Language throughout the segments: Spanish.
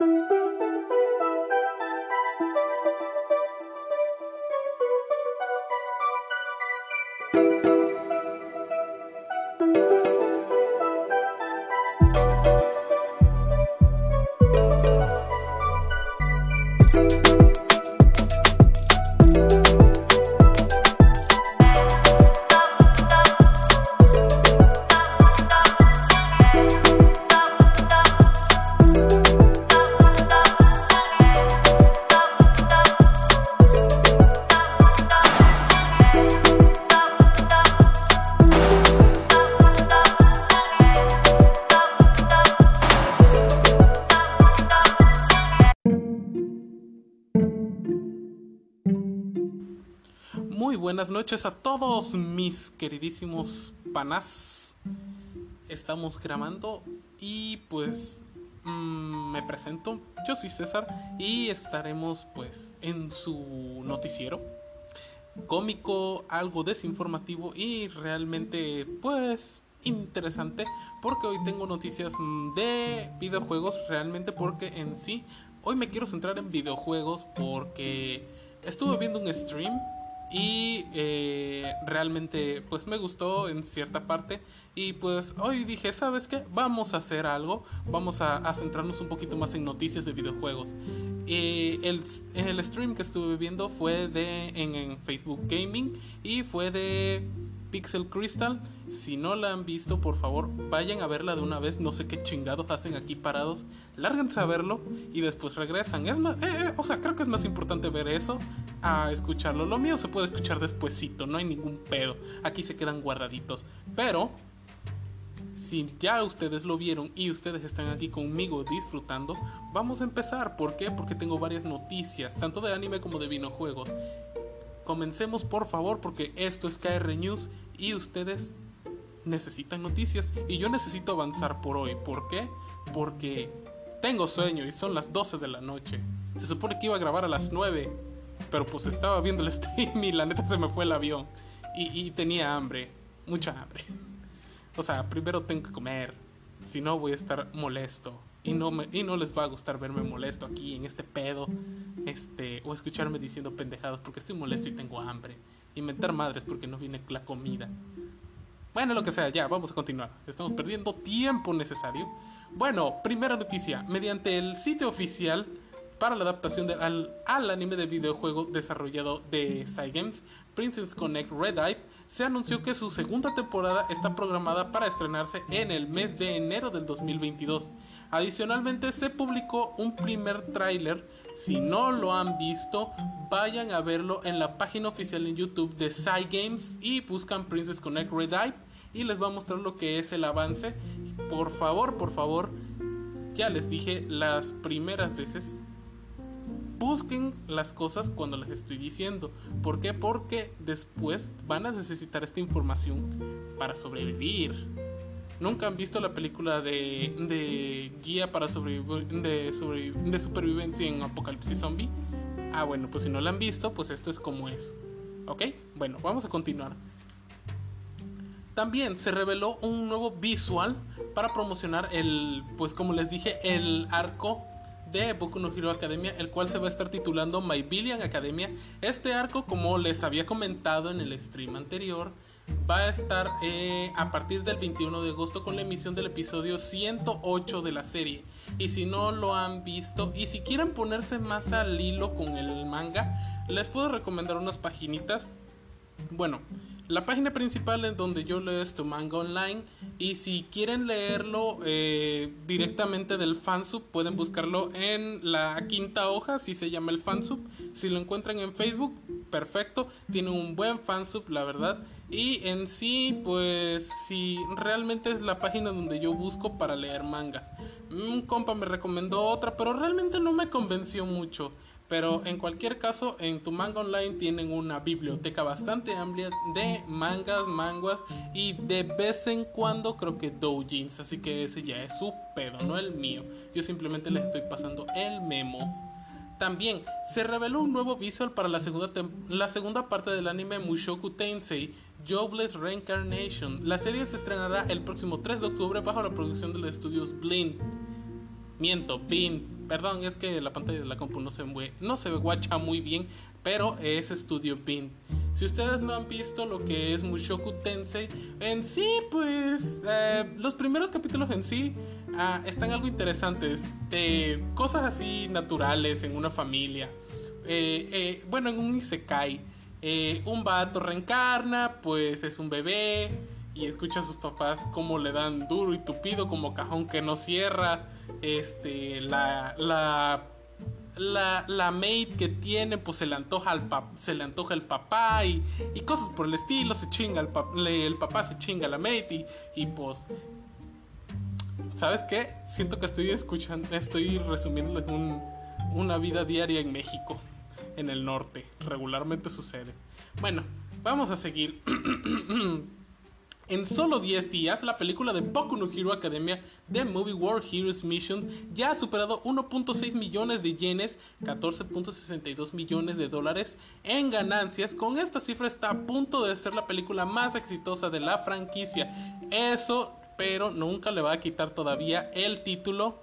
Muy mis queridísimos panas. Estamos grabando y pues mm, me presento. Yo soy César y estaremos pues en su noticiero cómico, algo desinformativo y realmente pues interesante porque hoy tengo noticias mm, de videojuegos realmente porque en sí hoy me quiero centrar en videojuegos porque estuve viendo un stream y eh, realmente pues me gustó en cierta parte. Y pues hoy dije sabes qué vamos a hacer algo. Vamos a, centrarnos un poquito más en noticias de videojuegos. Y el, el stream que estuve viendo fue de en Facebook Gaming. Y fue de Pixel Crystal. Si no la han visto, por favor, vayan a verla de una vez. No sé qué chingados hacen aquí parados. Lárguense a verlo y después regresan. Es más, eh, eh, o sea, creo que es más importante ver eso a escucharlo. Lo mío se puede escuchar despuesito, no hay ningún pedo. Aquí se quedan guardaditos. Pero si ya ustedes lo vieron y ustedes están aquí conmigo disfrutando, vamos a empezar. ¿Por qué? Porque tengo varias noticias, tanto de anime como de videojuegos. Comencemos por favor porque esto es KR News y ustedes necesitan noticias y yo necesito avanzar por hoy. ¿Por qué? Porque tengo sueño y son las 12 de la noche. Se supone que iba a grabar a las 9, pero pues estaba viendo el stream y la neta se me fue el avión. Y, y tenía hambre, mucha hambre. O sea, primero tengo que comer, si no voy a estar molesto. Y no, me, y no les va a gustar verme molesto aquí en este pedo. Este, o escucharme diciendo pendejadas porque estoy molesto y tengo hambre. Inventar madres porque no viene la comida. Bueno, lo que sea, ya, vamos a continuar. Estamos perdiendo tiempo necesario. Bueno, primera noticia. Mediante el sitio oficial para la adaptación de, al, al, anime de videojuego desarrollado de Cygames, Princess Connect Red Eye, se anunció que su segunda temporada está programada para estrenarse en el mes de enero del 2022. Adicionalmente se publicó un primer tráiler. Si no lo han visto, vayan a verlo en la página oficial en YouTube de Cygames y buscan Princess Connect Red Eye y les va a mostrar lo que es el avance. Por favor, por favor, ya les dije las primeras veces busquen las cosas cuando les estoy diciendo. ¿Por qué? Porque después van a necesitar esta información para sobrevivir. ¿Nunca han visto la película de, de guía para de, sobreviv de supervivencia en Apocalipsis Zombie? Ah, bueno, pues si no la han visto, pues esto es como eso. ¿Ok? Bueno, vamos a continuar. También se reveló un nuevo visual para promocionar el, pues como les dije, el arco de Boku no Hero Academia, el cual se va a estar titulando My Billion Academia. Este arco, como les había comentado en el stream anterior, va a estar eh, a partir del 21 de agosto con la emisión del episodio 108 de la serie. Y si no lo han visto y si quieren ponerse más al hilo con el manga, les puedo recomendar unas paginitas. Bueno, la página principal es donde yo leo esto manga online y si quieren leerlo eh, directamente del fansub pueden buscarlo en la quinta hoja si se llama el fansub si lo encuentran en facebook perfecto tiene un buen fansub la verdad y en sí pues si realmente es la página donde yo busco para leer manga un compa me recomendó otra pero realmente no me convenció mucho pero en cualquier caso, en tu manga online tienen una biblioteca bastante amplia de mangas, manguas y de vez en cuando creo que doujins. Así que ese ya es su pedo, no el mío. Yo simplemente les estoy pasando el memo. También se reveló un nuevo visual para la segunda, la segunda parte del anime Mushoku Tensei, Jobless Reincarnation. La serie se estrenará el próximo 3 de octubre bajo la producción de los estudios Blind. Miento, Blind Perdón, es que la pantalla de la compu no se ve, no se guacha muy bien, pero es Studio Pin. Si ustedes no han visto lo que es Mushoku Tensei, en sí, pues eh, los primeros capítulos en sí ah, están algo interesantes. De cosas así naturales en una familia. Eh, eh, bueno, en un Isekai. Un vato reencarna, pues es un bebé y escucha a sus papás cómo le dan duro y tupido como cajón que no cierra. Este, la, la la, la maid que tiene, pues se le antoja al se le antoja el papá y, y, cosas por el estilo, se chinga el, el papá se chinga la maid y, y pues ¿Sabes qué? Siento que estoy escuchando, estoy resumiendo un, una vida diaria en México, en el norte. Regularmente sucede. Bueno, vamos a seguir. En solo 10 días, la película de Boku no Hero Academia The Movie World Heroes Mission ya ha superado 1.6 millones de yenes, 14.62 millones de dólares en ganancias. Con esta cifra está a punto de ser la película más exitosa de la franquicia. Eso, pero nunca le va a quitar todavía el título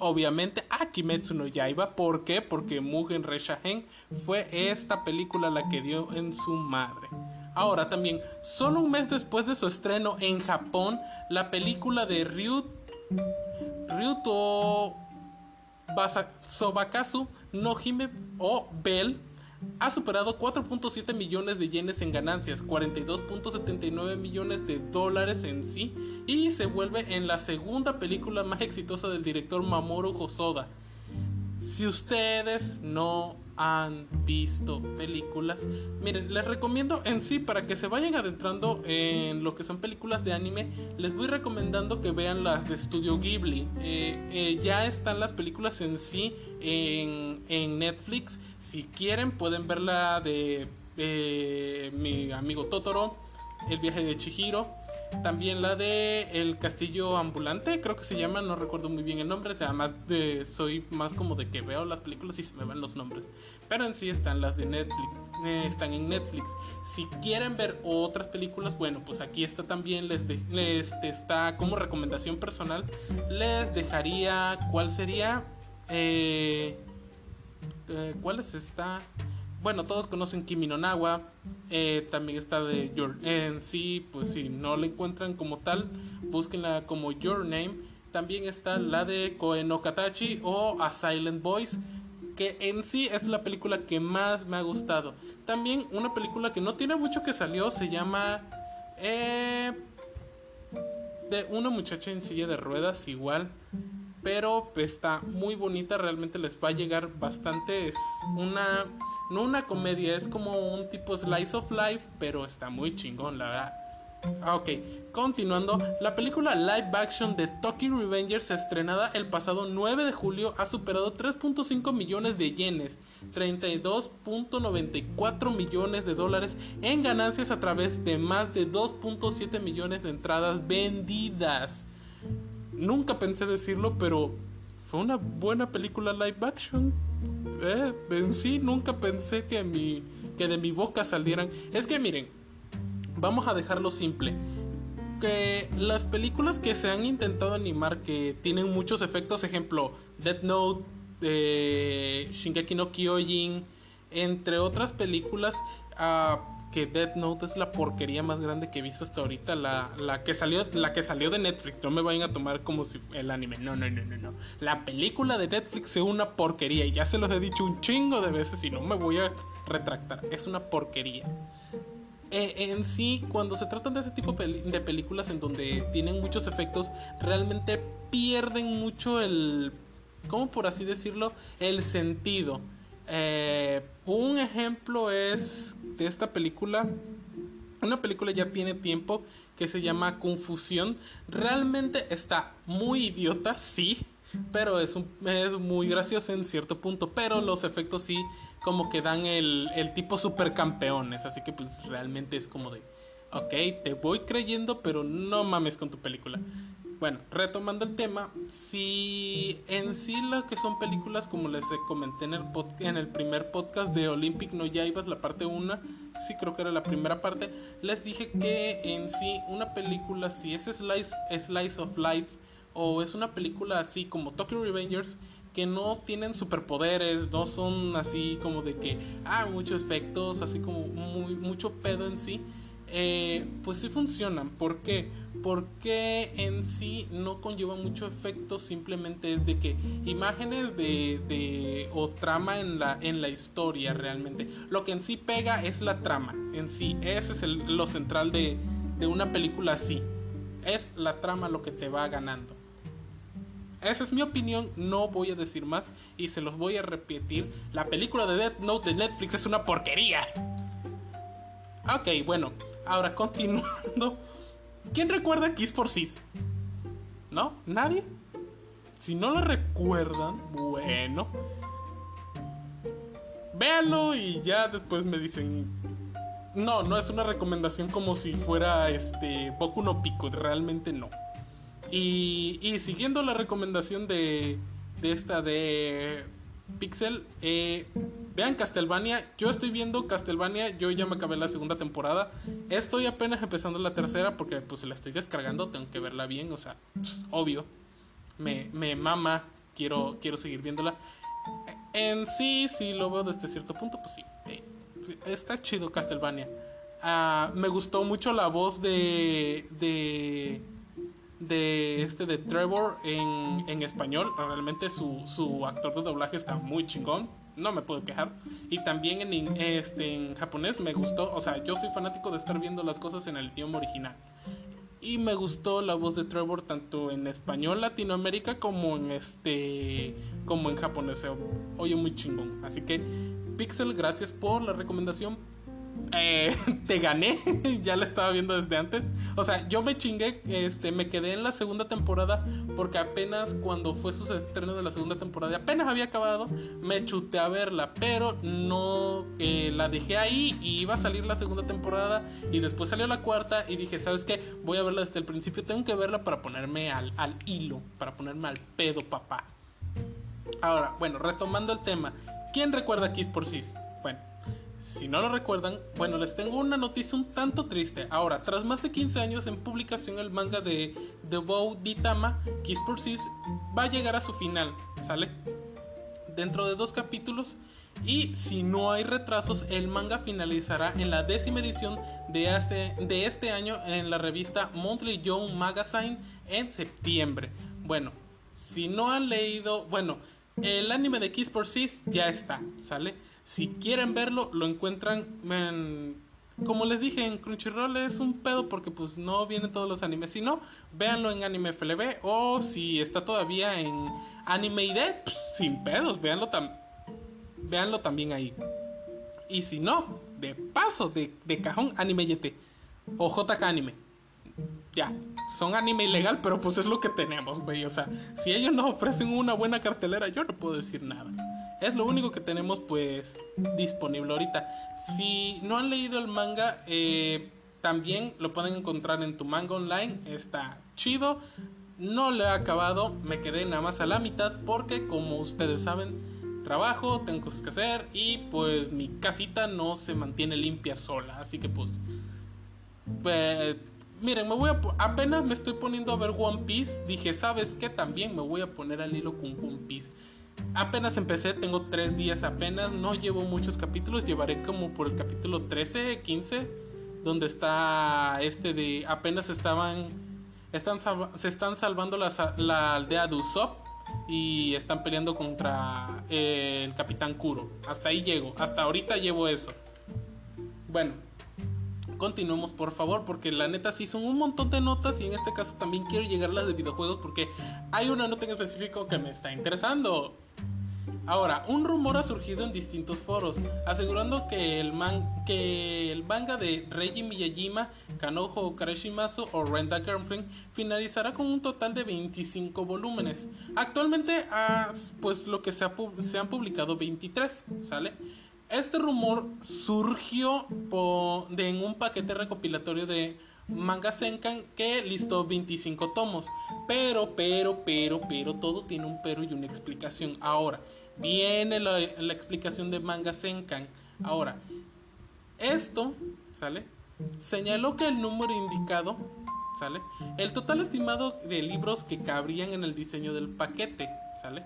obviamente a Kimetsu no Yaiba. ¿Por qué? Porque Mugen Reshahen fue esta película la que dio en su madre. Ahora también, solo un mes después de su estreno en Japón, la película de Ryu, Ryuto Sobakasu no Hime o Bell ha superado 4.7 millones de yenes en ganancias, 42.79 millones de dólares en sí, y se vuelve en la segunda película más exitosa del director Mamoru Hosoda. Si ustedes no han visto películas, miren, les recomiendo en sí para que se vayan adentrando en lo que son películas de anime, les voy recomendando que vean las de Studio Ghibli. Eh, eh, ya están las películas en sí en, en Netflix. Si quieren pueden ver la de eh, mi amigo Totoro, El viaje de Chihiro también la de El Castillo Ambulante, creo que se llama, no recuerdo muy bien el nombre. Además, de, soy más como de que veo las películas y se me van los nombres. Pero en sí están las de Netflix, eh, están en Netflix. Si quieren ver otras películas, bueno, pues aquí está también, les, les está como recomendación personal. Les dejaría, ¿cuál sería? Eh, eh, ¿Cuál es esta? bueno, todos conocen Kimi no Nawa, eh, también está de Your en sí, pues si no la encuentran como tal, búsquenla como Your Name. También está la de Koe no Katachi o A Silent Voice, que en sí es la película que más me ha gustado. También una película que no tiene mucho que salió, se llama eh, de una muchacha en silla de ruedas igual pero está muy bonita, realmente les va a llegar bastante, es una no una comedia, es como un tipo slice of life, pero está muy chingón, la verdad. Ah, ok, continuando, la película live action de Tokyo Revengers estrenada el pasado 9 de julio ha superado 3.5 millones de yenes, 32.94 millones de dólares en ganancias a través de más de 2.7 millones de entradas vendidas. Nunca pensé decirlo, pero fue una buena película live action. Eh, en sí nunca pensé que, mi, que de mi boca salieran. Es que miren, vamos a dejarlo simple. Que las películas que se han intentado animar que tienen muchos efectos, ejemplo, Death Note, eh, Shingeki no Kyojin, entre otras películas, uh, que Death Note es la porquería más grande que he visto hasta ahorita. La, la, que salió, la que salió de Netflix. No me vayan a tomar como si el anime. No, no, no, no, no. La película de Netflix es una porquería. Y ya se los he dicho un chingo de veces y no me voy a retractar. Es una porquería. Eh, en sí, cuando se tratan de ese tipo de películas en donde tienen muchos efectos, realmente pierden mucho el. ¿Cómo por así decirlo? El sentido. Eh, un ejemplo es de esta película. Una película ya tiene tiempo que se llama Confusión. Realmente está muy idiota, sí. Pero es, es muy gracioso en cierto punto. Pero los efectos sí como que dan el, el tipo supercampeones. Así que pues realmente es como de... Ok, te voy creyendo, pero no mames con tu película. Bueno, retomando el tema, si en sí lo que son películas, como les comenté en el, en el primer podcast de Olympic No Yaibas, la parte 1, sí creo que era la primera parte, les dije que en sí una película, si es slice, slice of life, o es una película así como Tokyo Revengers que no tienen superpoderes, no son así como de que, ah, muchos efectos, así como muy, mucho pedo en sí, eh, pues sí funcionan. ¿Por qué? Porque en sí no conlleva mucho efecto, simplemente es de que imágenes de, de o trama en la, en la historia realmente. Lo que en sí pega es la trama, en sí, ese es lo central de, de una película así. Es la trama lo que te va ganando. Esa es mi opinión, no voy a decir más y se los voy a repetir. La película de Death Note de Netflix es una porquería. Ok, bueno, ahora continuando. ¿Quién recuerda Kiss por Sis? ¿No? ¿Nadie? Si no lo recuerdan, bueno. Véanlo y ya después me dicen. No, no es una recomendación como si fuera este Boku no Pico, realmente no. Y, siguiendo la recomendación de, de esta de Pixel, eh, vean Castlevania. Yo estoy viendo Castlevania, yo ya me acabé la segunda temporada. Estoy apenas empezando la tercera porque pues la estoy descargando, tengo que verla bien, o sea, obvio. Me, me mama, quiero, quiero seguir viéndola. En sí, si lo veo desde cierto punto, pues sí. Eh, está chido Castlevania. Ah, me gustó mucho la voz de... de de este de Trevor en, en español. Realmente su, su, actor de doblaje está muy chingón. No me puedo quejar. Y también en, este, en japonés me gustó. O sea, yo soy fanático de estar viendo las cosas en el idioma original. Y me gustó la voz de Trevor tanto en español Latinoamérica como en este como en japonés. Oye muy chingón. Así que Pixel, gracias por la recomendación eh, te gané, ya la estaba viendo desde antes. O sea, yo me chingué, este, me quedé en la segunda temporada porque apenas cuando fue su estreno de la segunda temporada, apenas había acabado, me chuté a verla, pero no eh, la dejé ahí y iba a salir la segunda temporada y después salió la cuarta y dije, ¿sabes qué? Voy a verla desde el principio, tengo que verla para ponerme al, al hilo, para ponerme al pedo, papá. Ahora, bueno, retomando el tema, ¿quién recuerda Kiss por Sis? Si no lo recuerdan, bueno, les tengo una noticia un tanto triste. Ahora, tras más de 15 años en publicación, el manga de The Bow Ditama, Kiss por Sis, va a llegar a su final, ¿sale? Dentro de dos capítulos. Y si no hay retrasos, el manga finalizará en la décima edición de este, año en la revista Monthly Young Magazine en septiembre. Bueno, si no han leído, bueno, el anime de Kiss por Sis ya está, ¿sale? Si quieren verlo, lo encuentran en, como les dije, en Crunchyroll es un pedo porque pues no vienen todos los animes. Si no, véanlo en Anime FLB o si está todavía en Anime ID, pues, sin pedos, véanlo, véanlo también ahí. Y si no, de paso, de, de cajón, Anime YT o JK Anime. Ya, son anime ilegal, pero pues es lo que tenemos, güey. O sea, si ellos nos ofrecen una buena cartelera, yo no puedo decir nada. Es lo único que tenemos pues disponible ahorita. Si no han leído el manga, eh, también lo pueden encontrar en tu manga online. Está chido. No lo he acabado, me quedé nada más a la mitad porque como ustedes saben, trabajo, tengo cosas que hacer y pues mi casita no se mantiene limpia sola. Así que pues... pues miren, me voy a apenas me estoy poniendo a ver One Piece. Dije, ¿sabes qué? También me voy a poner al hilo con One Piece. Apenas empecé, tengo tres días apenas, no llevo muchos capítulos, llevaré como por el capítulo 13, 15, donde está este de apenas estaban, están, se están salvando la, la aldea de Usopp y están peleando contra eh, el capitán Kuro. Hasta ahí llego, hasta ahorita llevo eso. Bueno, continuemos por favor, porque la neta sí son un montón de notas y en este caso también quiero llegar a las de videojuegos porque hay una nota en específico que me está interesando. Ahora, un rumor ha surgido en distintos foros, asegurando que el, manga de Reiji Miyajima, Kanojo Kareshimasu o Renda Girlfriend finalizará con un total de 25 volúmenes. Actualmente, pues lo que se, se, han publicado 23, ¿sale? Este rumor surgió de, en un paquete recopilatorio de Manga Senkan que listó 25 tomos. Pero, pero, pero, pero, todo tiene un pero y una explicación. Ahora, viene la, explicación de Manga Senkan. Ahora, esto, ¿sale? Señaló que el número indicado, ¿sale? El total estimado de libros que cabrían en el diseño del paquete, ¿sale?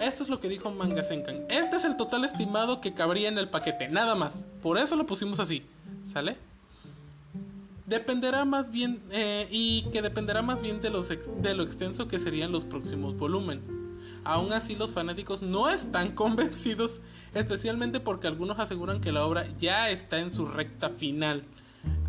Esto es lo que dijo Manga Senkan. Este es el total estimado que cabría en el paquete, nada más. Por eso lo pusimos así, ¿sale? Dependerá más bien, eh, y que dependerá más bien de, lo extenso que serían los próximos volúmenes. Aún así, los fanáticos no están convencidos, especialmente porque algunos aseguran que la obra ya está en su recta final.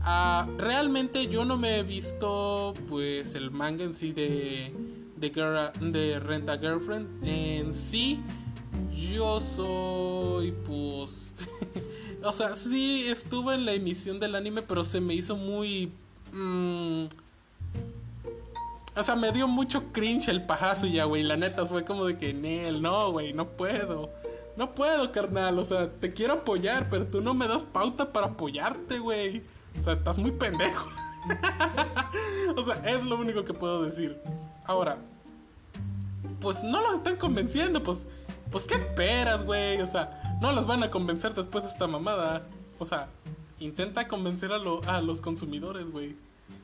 Ah, realmente yo no me he visto pues el manga en sí de de, de Renta Girlfriend en sí yo soy pues o sea sí estuve en la emisión del anime pero se me hizo muy mm, o sea me dio mucho cringe el pajazo ya güey la neta fue como de que Nel no güey no puedo no puedo, carnal. O sea, te quiero apoyar, pero tú no me das pauta para apoyarte, güey. O sea, estás muy pendejo. o sea, es lo único que puedo decir. Ahora, pues no los están convenciendo, pues, pues ¿qué esperas, güey? O sea, no los van a convencer después de esta mamada. O sea, intenta convencer a, los consumidores, güey.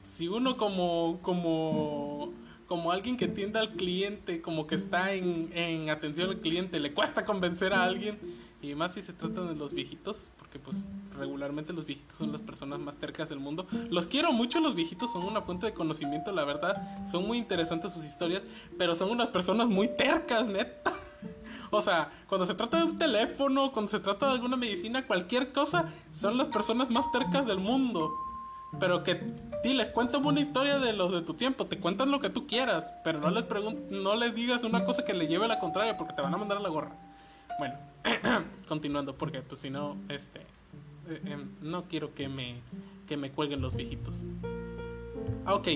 Si uno como, como, como alguien que tiende al cliente, como que está en, en atención al cliente, le cuesta convencer a alguien, y más si se trata de los viejitos, porque pues regularmente los viejitos son las personas más tercas del mundo. Los quiero mucho, los viejitos son una fuente de conocimiento, la verdad. Son muy interesantes sus historias, pero son unas personas muy tercas, neta. O sea, cuando se trata de un teléfono, cuando se trata de alguna medicina, cualquier cosa, son las personas más tercas del mundo. Pero que, dile, cuéntame una historia de los de tu tiempo, te cuentan lo que tú quieras, pero no les, no les digas una cosa que le lleve a la contraria porque te van a mandar a la gorra. Bueno, continuando, porque pues si no, este, eh, em, no quiero que me, que me cuelguen los viejitos. Ok,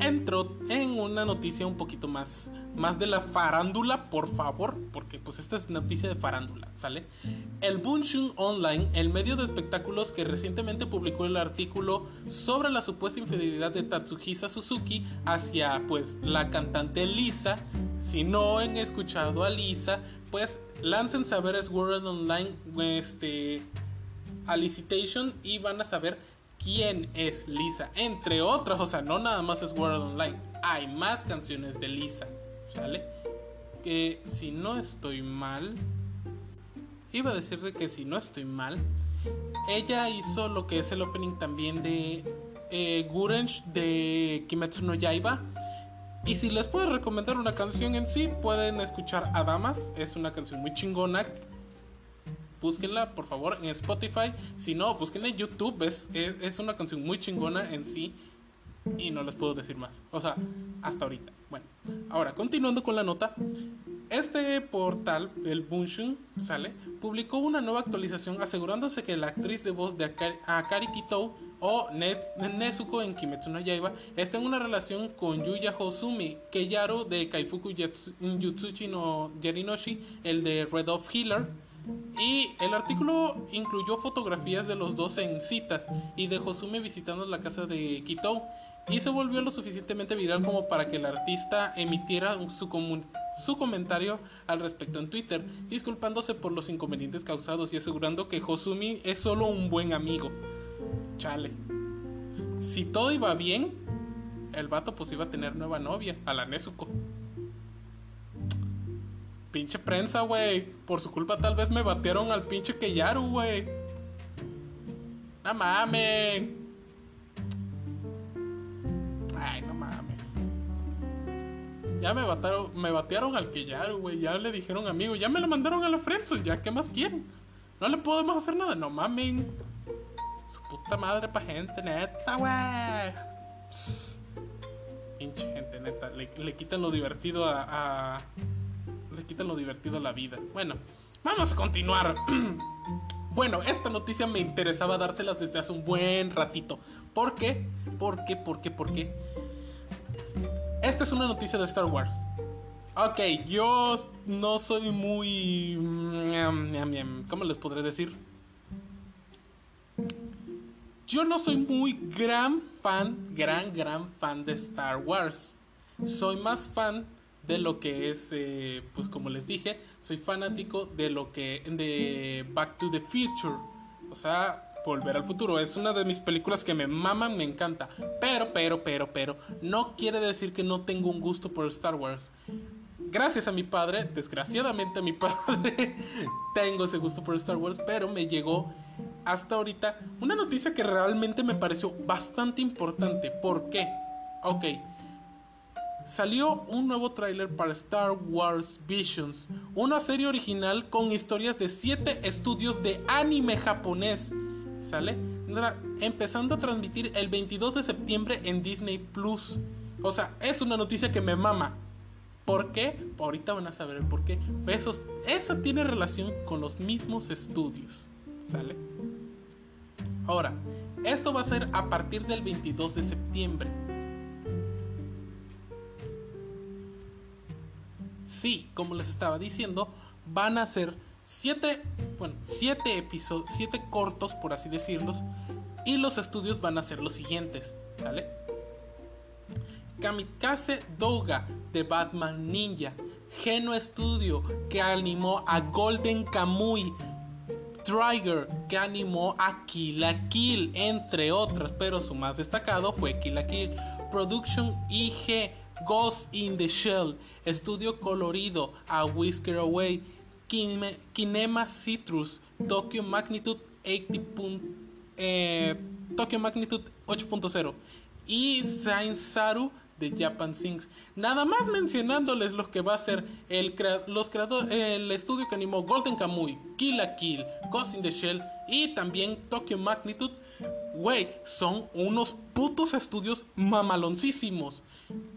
entro en una noticia un poquito más, más de la farándula, por favor, porque pues esta es noticia de farándula, ¿sale? El Bunshun Online, el medio de espectáculos que recientemente publicó el artículo sobre la supuesta infidelidad de Tatsuhisa Suzuki hacia pues la cantante Lisa. Si no han escuchado a Lisa, pues lancen saber World Online este a Licitation y van a saber quién es Lisa. Entre otras, o sea, no nada más es World Online. Hay más canciones de Lisa. ¿Sale? Que si no estoy mal. Iba a decirte que si no estoy mal. Ella hizo lo que es el opening también de eh, Gurench de Kimetsu no Yaiba. Y si les puedo recomendar una canción en sí, pueden escuchar a Damas. Es una canción muy chingona búsquenla por favor en Spotify. Si no, búsquenla en YouTube. Es, es, una canción muy chingona en sí. Y no les puedo decir más. O sea, hasta ahorita. Bueno, ahora continuando con la nota. Este portal, el Bunshun, ¿sale? Publicó una nueva actualización asegurándose que la actriz de voz de Akari, Kitou o Nezuko en Kimetsu no Yaiba está en una relación con Yuya Hosumi, Keyaro de Kaifuku Yutsuchi no Yarinoshi, el de Red of Healer, y el artículo incluyó fotografías de los dos en citas y de Josume visitando la casa de Kitou y se volvió lo suficientemente viral como para que el artista emitiera su, su comentario al respecto en Twitter, disculpándose por los inconvenientes causados y asegurando que Josumi es solo un buen amigo. Chale. Si todo iba bien, el vato pues iba a tener nueva novia, a la Nezuko. Pinche prensa, güey. Por su culpa tal vez me batearon al pinche Keyaru, güey. No mames. Ay, no mames. Ya me batearon, me batearon al Keyaru, güey. Ya le dijeron amigo. Ya me lo mandaron a la Friendzone. Ya, ¿qué más quieren? No le podemos hacer nada. No mames. Su puta madre pa' gente, neta, güey. Pinche gente, neta. Le, quitan lo divertido a le quitan lo divertido a la vida. Bueno, vamos a continuar. bueno, esta noticia me interesaba dárselas desde hace un buen ratito. ¿Por qué? ¿Por qué? ¿Por qué? ¿Por qué? Esta es una noticia de Star Wars. Ok, yo no soy muy... ¿Cómo les podré decir? Yo no soy muy gran fan, gran, gran fan de Star Wars. Soy más fan de lo que es, eh, pues como les dije, soy fanático de lo que, de Back to the Future. O sea, Volver al futuro es una de mis películas que me maman, me encanta. Pero, pero, pero, pero, no quiere decir que no tengo un gusto por Star Wars. Gracias a mi padre, desgraciadamente a mi padre, tengo ese gusto por Star Wars, pero me llegó hasta ahorita una noticia que realmente me pareció bastante importante. ¿Por qué? Ok. Salió un nuevo tráiler para Star Wars Visions, una serie original con historias de 7 estudios de anime japonés. ¿Sale? Empezando a transmitir el 22 de septiembre en Disney Plus. O sea, es una noticia que me mama. ¿Por qué? Ahorita van a saber el por qué. Eso, eso tiene relación con los mismos estudios. ¿Sale? Ahora, esto va a ser a partir del 22 de septiembre. Sí, como les estaba diciendo, van a ser 7, bueno, 7 episodios, 7 cortos por así decirlos, y los estudios van a ser los siguientes, ¿sale? Kamikaze Douga de Batman Ninja, Geno Studio que animó a Golden Kamuy, Trigger que animó a Kill Kill, entre otras, pero su más destacado fue Kill Kill. Production IG Ghost in the Shell, Estudio Colorido a Whisker Away, Kinema Citrus, Tokyo Magnitude 80. Eh, Tokyo Magnitude 8.0 y Saint Saru de Japan Sings. Nada más mencionándoles lo que va a ser el, los el estudio que animó Golden Kamuy, Kill la Kill, Ghost in the Shell y también Tokyo Magnitude. Wey, son unos putos estudios mamaloncísimos.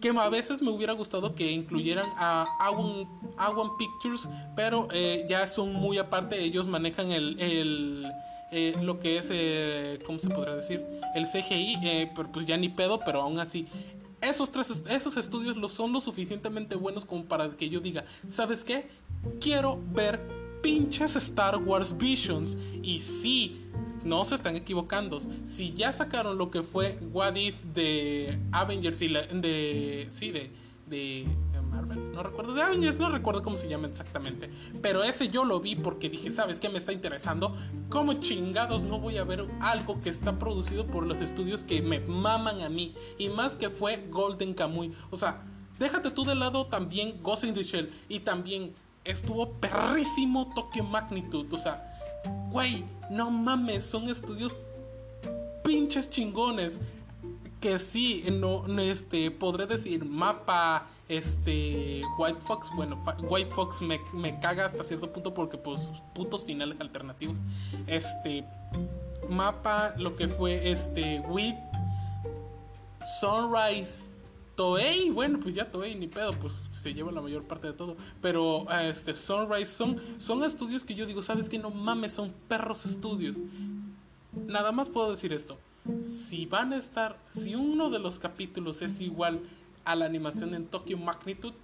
Que a veces me hubiera gustado que incluyeran a Awan, Pictures, pero eh, ya son muy aparte. Ellos manejan el, eh, lo que es, eh, ¿cómo se podrá decir? El CGI, pero pues ya ni pedo, pero aún así esos tres esos estudios lo son lo suficientemente buenos como para que yo diga, ¿sabes qué? Quiero ver pinches Star Wars Visions. Y sí, no se están equivocando. Si ya sacaron lo que fue What If de Avengers y de sí de de Marvel, no recuerdo de Avengers, no recuerdo cómo se llama exactamente, pero ese yo lo vi porque dije, ¿sabes qué me está interesando? ¿Cómo chingados no voy a ver algo que está producido por los estudios que me maman a mí? Y más que fue Golden Kamuy, o sea, déjate tú de lado también Ghost in the Shell y también estuvo perrísimo Tokyo Magnitude, o sea, güey, no mames, son estudios pinches chingones que sí, no, este, podré decir mapa, este, White Fox, bueno, White Fox me, me caga hasta cierto punto porque pues putos finales alternativos, este, mapa, lo que fue, este, Wit, Sunrise, Toei, bueno, pues ya Toei ni pedo, pues se lleva la mayor parte de todo. Pero este Sunrise son, son estudios que yo digo, ¿sabes que No mames, son perros estudios. Nada más puedo decir esto si van a estar, si uno de los capítulos es igual a la animación en Tokyo Magnitude,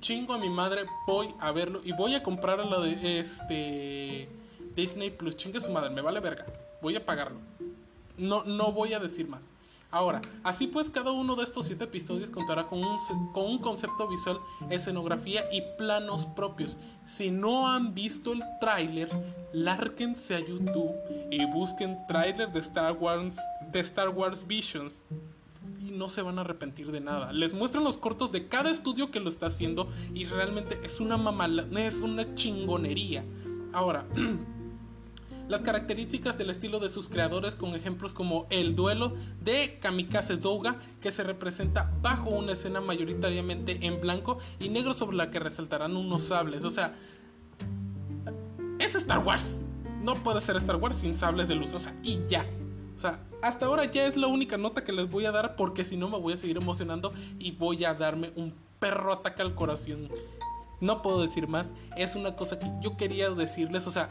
chingo a mi madre, voy a verlo y voy a comprar la de este Disney Plus, chingue su madre, me vale verga, voy a pagarlo. No, no voy a decir más. Ahora, así pues cada uno de estos siete episodios contará con un, con un concepto visual, escenografía y planos propios. Si no han visto el tráiler, lárquense a YouTube y busquen tráiler de Star Wars de Star Wars Visions y no se van a arrepentir de nada. Les muestran los cortos de cada estudio que lo está haciendo y realmente es una mamala, es una chingonería. Ahora, las características del estilo de sus creadores con ejemplos como el duelo de Kamikaze Douga que se representa bajo una escena mayoritariamente en blanco y negro sobre la que resaltarán unos sables. O sea, es Star Wars. No puede ser Star Wars sin sables de luz. O sea, y ya. O sea, hasta ahora ya es la única nota que les voy a dar porque si no me voy a seguir emocionando y voy a darme un perro ataque al corazón. No puedo decir más. Es una cosa que yo quería decirles. O sea,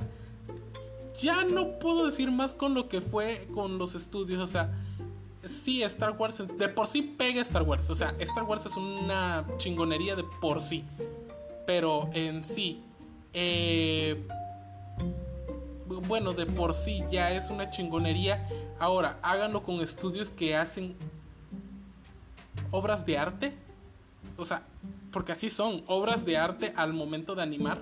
ya no puedo decir más con lo que fue con los estudios. O sea, sí, Star Wars de por sí pega Star Wars. O sea, Star Wars es una chingonería de por sí. Pero en sí, eh, bueno, de por sí ya es una chingonería. Ahora, háganlo con estudios que hacen obras de arte. O sea, porque así son, obras de arte al momento de animar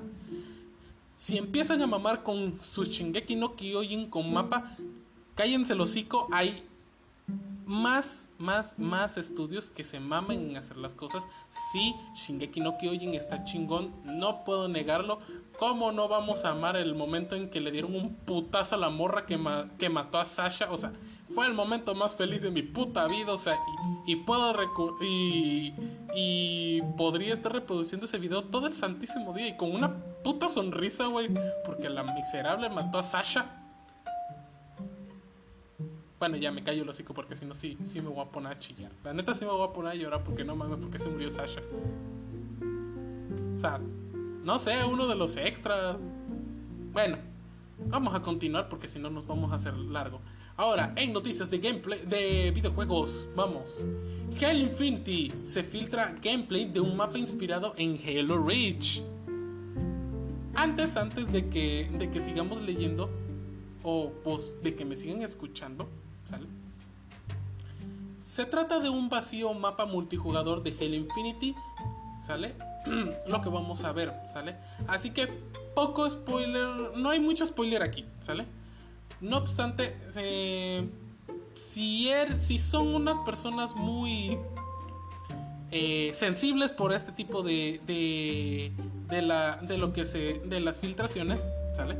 si empiezan a mamar con su Shingeki no Kyojin con mapa, cállense el hocico, hay más, más, más estudios que se mamen en hacer las cosas. Sí, Shingeki no Kyojin está chingón, no puedo negarlo. ¿Cómo no vamos a amar el momento en que le dieron un putazo a la morra que, que mató a Sasha? O sea, fue el momento más feliz de mi puta vida, o sea, y, puedo y, y podría estar reproduciendo ese video todo el santísimo día y con una puta sonrisa, güey, porque la miserable mató a Sasha. Bueno, ya me callo el hocico porque si no, sí, sí me voy a poner a chillar. La neta sí me voy a poner a llorar porque no mames, porque se murió Sasha. O sea, no sé, uno de los extras. Bueno, vamos a continuar porque si no nos vamos a hacer largo. Ahora, en noticias de gameplay de videojuegos, vamos. Halo Infinity se filtra gameplay de un mapa inspirado en Halo Reach. Antes, antes de que, de que sigamos leyendo, o pues de que me sigan escuchando, ¿sale? Se trata de un vacío mapa multijugador de Halo Infinity, ¿sale? Lo que vamos a ver, ¿sale? Así que poco spoiler, no hay mucho spoiler aquí, ¿sale? No obstante, eh, si, er, si son unas personas muy eh, sensibles por este tipo de, de, de, la, de lo que se, de las filtraciones, ¿sale?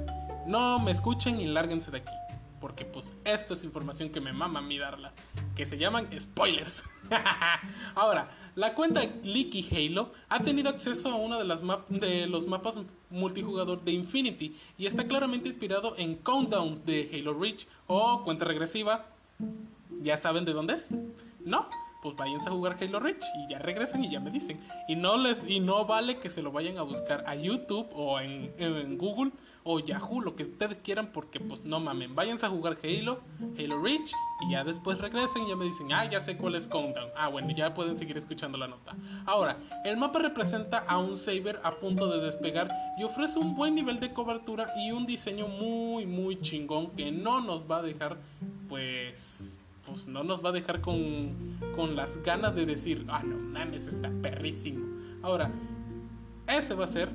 No me escuchen y lárguense de aquí. Porque pues esto es información que me mama a mí darla. Que se llaman spoilers. Ahora, la cuenta Leaky Halo ha tenido acceso a uno de, las de los mapas multijugador de Infinity y está claramente inspirado en Countdown de Halo Reach o cuenta regresiva. ¿Ya saben de dónde es? ¿No? Pues váyanse a jugar Halo Reach y ya regresan y ya me dicen. Y no les y no vale que se lo vayan a buscar a YouTube o en, en Google o Yahoo, lo que ustedes quieran, porque pues no mamen, váyanse a jugar Halo, Halo Reach, y ya después regresen y ya me dicen, ah, ya sé cuál es Countdown. Ah, bueno, ya pueden seguir escuchando la nota. Ahora, el mapa representa a un Saber a punto de despegar y ofrece un buen nivel de cobertura y un diseño muy, muy chingón que no nos va a dejar, pues pues no nos va a dejar con, con, las ganas de decir, ah, no mames, está perrísimo. Ahora, ese va a ser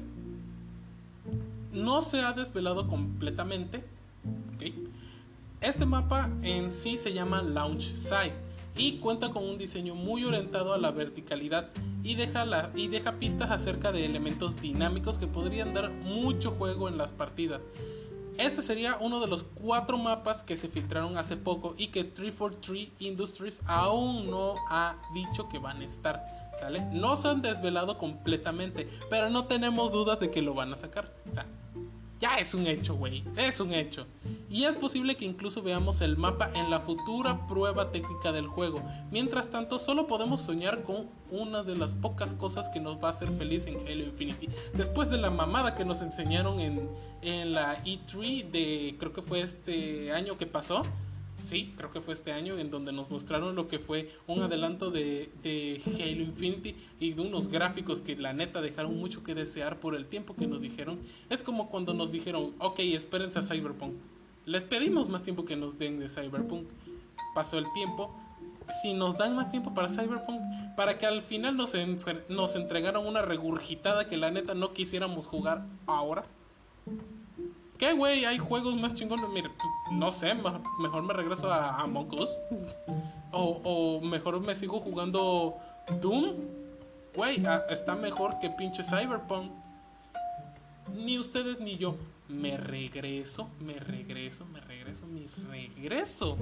no se ha desvelado completamente. Este mapa en sí se llama Launch Site y cuenta con un diseño muy orientado a la verticalidad y deja, la, y deja pistas acerca de elementos dinámicos que podrían dar mucho juego en las partidas. Este sería uno de los cuatro mapas que se filtraron hace poco y que 343 Industries aún no ha dicho que van a estar. ¿Sale? No se han desvelado completamente, pero no tenemos dudas de que lo van a sacar. O sea, ya es un hecho, güey. Es un hecho. Y es posible que incluso veamos el mapa en la futura prueba técnica del juego. Mientras tanto, solo podemos soñar con una de las pocas cosas que nos va a hacer feliz en Halo Infinity. Después de la mamada que nos enseñaron en, en la E3 de creo que fue este año que pasó sí, creo que fue este año, en donde nos mostraron lo que fue un adelanto de, Halo Infinity y de unos gráficos que la neta dejaron mucho que desear por el tiempo que nos dijeron. Es como cuando nos dijeron, ok, espérense a Cyberpunk. Les pedimos más tiempo que nos den de Cyberpunk. Pasó el tiempo. Si nos dan más tiempo para Cyberpunk, para que al final nos, nos entregaron una regurgitada que la neta no quisiéramos jugar ahora ¿Qué, güey? Hay juegos más chingones. Pues, no sé, mejor me regreso a Among Us. O, mejor me sigo jugando Doom. Güey, está mejor que pinche Cyberpunk. Ni ustedes ni yo. Me regreso, me regreso, me regreso, me regreso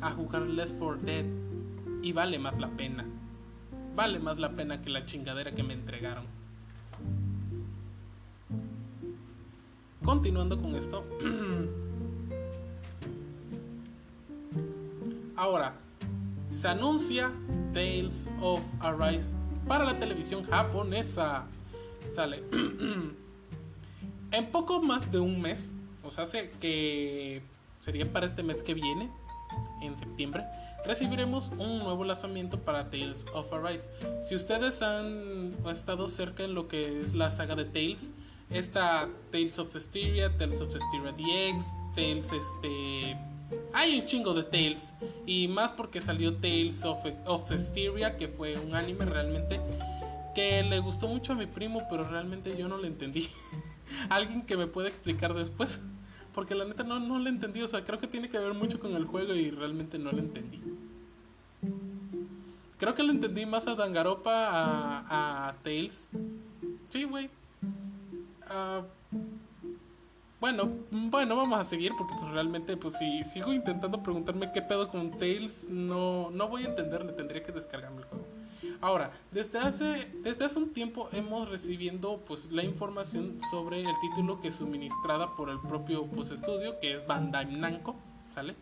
a jugar Left 4 Dead. Y vale más la pena. Vale más la pena que la chingadera que me entregaron. Continuando con esto. Ahora, se anuncia Tales of Arise para la televisión japonesa. Sale. en poco más de un mes, o sea, que sería para este mes que viene, en septiembre, recibiremos un nuevo lanzamiento para Tales of Arise. Si ustedes han estado cerca en lo que es la saga de Tales, Está Tales of Styria, Tales of Styria DX, Tales este... Hay un chingo de Tales. Y más porque salió Tales of, of Styria, que fue un anime realmente que le gustó mucho a mi primo, pero realmente yo no lo entendí. Alguien que me pueda explicar después. porque la neta no, no lo entendí. O sea, creo que tiene que ver mucho con el juego y realmente no lo entendí. Creo que lo entendí más a Dangaropa, a, a Tails. Sí, güey. Ah, bueno, bueno, vamos a seguir porque pues realmente pues si sigo intentando preguntarme qué pedo con Tails, no, no voy a entenderle, tendría que descargarme el juego. Ahora, desde hace, desde hace un tiempo hemos recibiendo pues la información sobre el título que es suministrada por el propio pues, estudio, que es Bandai Namco, ¿sale?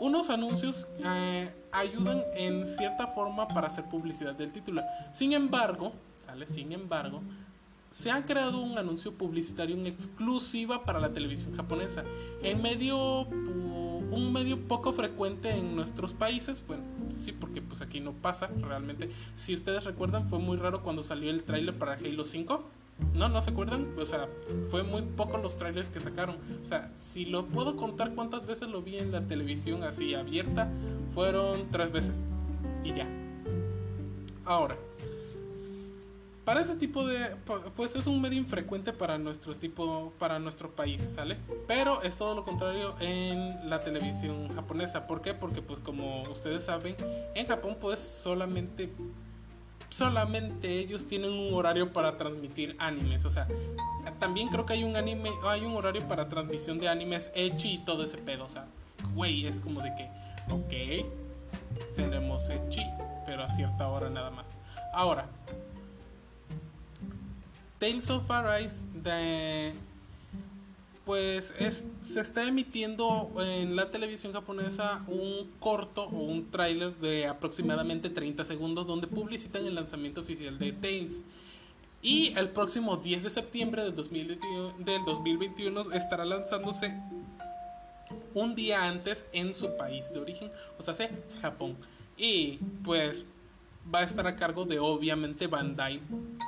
Unos anuncios eh, ayudan en cierta forma para hacer publicidad del título. Sin embargo, ¿sale? Sin embargo, se ha creado un anuncio publicitario en exclusiva para la televisión japonesa. En medio, un medio poco frecuente en nuestros países, bueno, sí, porque pues aquí no pasa realmente. Si ustedes recuerdan, fue muy raro cuando salió el tráiler para Halo 5. No, no se acuerdan. O sea, fue muy poco los trailers que sacaron. O sea, si lo puedo contar cuántas veces lo vi en la televisión así abierta, fueron tres veces. Y ya. Ahora, para ese tipo de pues es un medio infrecuente para nuestro tipo para nuestro país sale pero es todo lo contrario en la televisión japonesa. ¿por qué? porque pues como ustedes saben en Japón pues solamente solamente ellos tienen un horario para transmitir animes. O sea también creo que hay un anime hay un horario para transmisión de animes echi y todo ese pedo. O sea güey es como de que ok tenemos echi pero a cierta hora nada más. Ahora Tales of Arise de pues se está emitiendo en la televisión japonesa un corto o un tráiler de aproximadamente 30 segundos donde publicitan el lanzamiento oficial de Tales. Y el próximo 10 de septiembre del 2021, del 2021 estará lanzándose un día antes en su país de origen, o sea, Japón. Y pues va a estar a cargo de obviamente Bandai,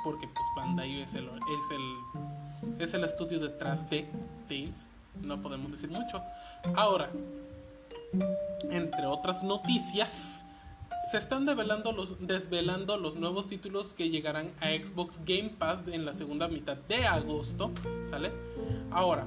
porque pues Bandai es el, es el, es el estudio detrás de Tales, no podemos decir mucho. Ahora, entre otras noticias, se están desvelando los, desvelando los nuevos títulos que llegarán a Xbox Game Pass en la segunda mitad de agosto, ¿sale? Ahora,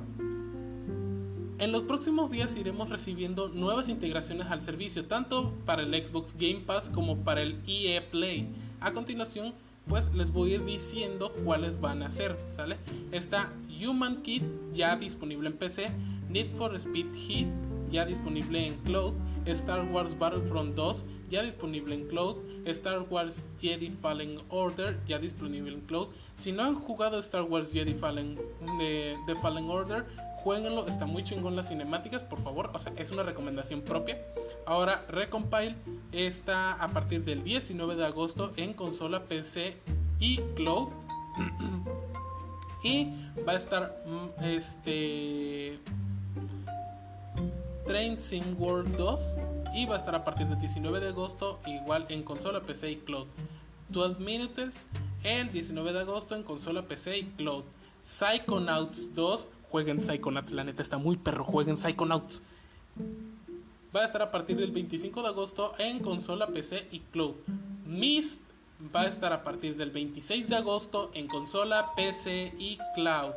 en los próximos días iremos recibiendo nuevas integraciones al servicio, tanto para el Xbox Game Pass como para el EA Play. A continuación, pues les voy a ir diciendo cuáles van a ser, ¿sale? Está Human Kit ya disponible en PC, Need for Speed Heat ya disponible en Cloud, Star Wars Battlefront 2 ya disponible en Cloud, Star Wars Jedi Fallen Order ya disponible en Cloud. Si no han jugado Star Wars Jedi Fallen, de Fallen Order, jueguenlo, está muy chingón las cinemáticas, por favor, o sea, es una recomendación propia. Ahora, Recompile está a partir del 19 de agosto en consola, PC y Cloud. y va a estar mm, este Train Sim World 2 y va a estar a partir del 19 de agosto igual en consola, PC y Cloud. 12 Minutes el 19 de agosto en consola, PC y Cloud. Psychonauts 2 Jueguen Psychonauts, la neta está muy perro. Jueguen Psychonauts. Va a estar a partir del 25 de agosto en consola, PC y Cloud. Mist va a estar a partir del 26 de agosto en consola, PC y Cloud.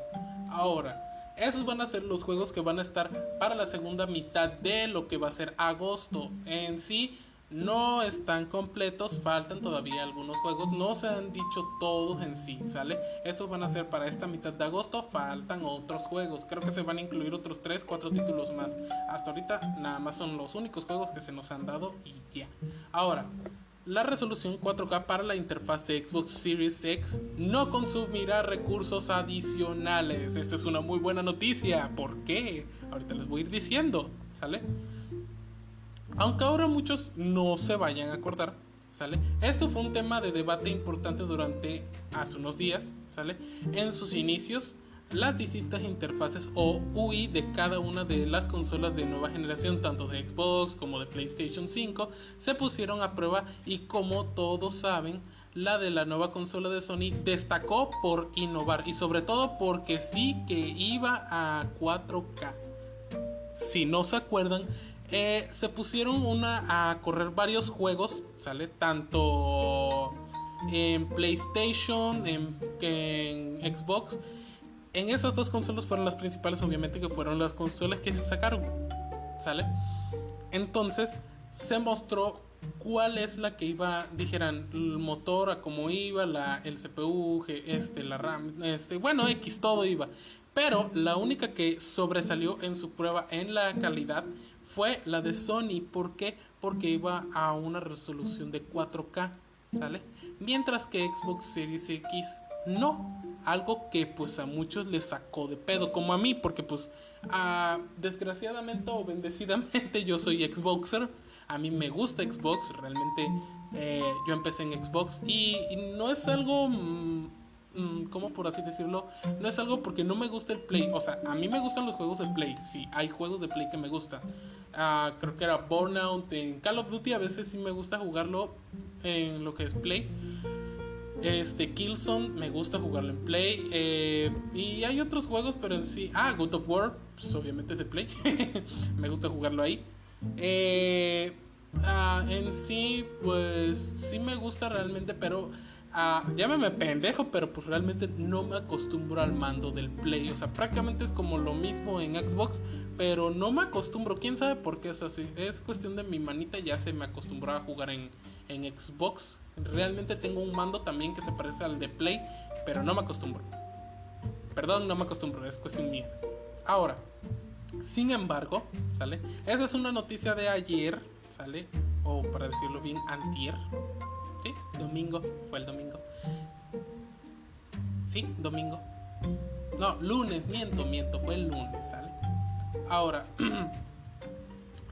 Ahora, esos van a ser los juegos que van a estar para la segunda mitad de lo que va a ser agosto. En sí, no están completos, faltan todavía algunos juegos, no se han dicho todos en sí, ¿sale? Estos van a ser para esta mitad de agosto, faltan otros juegos, creo que se van a incluir otros 3, 4 títulos más. Hasta ahorita nada más son los únicos juegos que se nos han dado y ya. Ahora, la resolución 4K para la interfaz de Xbox Series X no consumirá recursos adicionales. Esta es una muy buena noticia. ¿Por qué? Ahorita les voy a ir diciendo, ¿sale? Aunque ahora muchos no se vayan a acordar, ¿sale? Esto fue un tema de debate importante durante hace unos días, ¿sale? En sus inicios, las distintas interfaces o UI de cada una de las consolas de nueva generación, tanto de Xbox como de PlayStation 5, se pusieron a prueba y como todos saben, la de la nueva consola de Sony destacó por innovar y sobre todo porque sí que iba a 4K. Si no se acuerdan, eh, se pusieron una a correr varios juegos, ¿sale? Tanto en PlayStation, en, Xbox. en esas dos consolas fueron las principales, obviamente, que fueron las consolas que se sacaron. ¿Sale? Entonces se mostró cuál es la que iba, dijeran, el motor a cómo iba, la, el CPU, este, la RAM, este, bueno, X, todo iba. Pero la única que sobresalió en su prueba en la calidad fue la de Sony. ¿Por qué? Porque iba a una resolución de 4K, ¿sale? Mientras que Xbox Series X no. Algo que pues a muchos les sacó de pedo, como a mí, porque pues desgraciadamente o bendecidamente yo soy Xboxer. A mí me gusta Xbox, realmente eh, yo empecé en Xbox y, no es algo... Mm, mm, ¿Cómo por así decirlo? No es algo porque no me gusta el Play. O sea, a mí me gustan los juegos de Play. Sí, hay juegos de Play que me gustan. Ah, creo que era Burnout. En Call of Duty a veces sí me gusta jugarlo en lo que es Play. Este, Killzone, me gusta jugarlo en Play. Eh, y hay otros juegos, pero en sí. Ah, God of War, pues obviamente es de Play. me gusta jugarlo ahí. Eh, ah, en sí, pues sí me gusta realmente, pero. Ah, llámame pendejo, pero pues realmente no me acostumbro al mando del Play. O sea, prácticamente es como lo mismo en Xbox, pero no me acostumbro. ¿Quién sabe por qué es así? Es cuestión de mi manita, ya se me acostumbró a jugar en, en Xbox. Realmente tengo un mando también que se parece al de Play, pero no me acostumbro. Perdón, no me acostumbro, es cuestión mía. Ahora, sin embargo, ¿sale? Esa es una noticia de ayer, ¿sale? O para decirlo bien, antier. ¿Sí? Domingo, fue el domingo. Sí, domingo. No, lunes, miento, miento, fue el lunes, ¿sale? Ahora,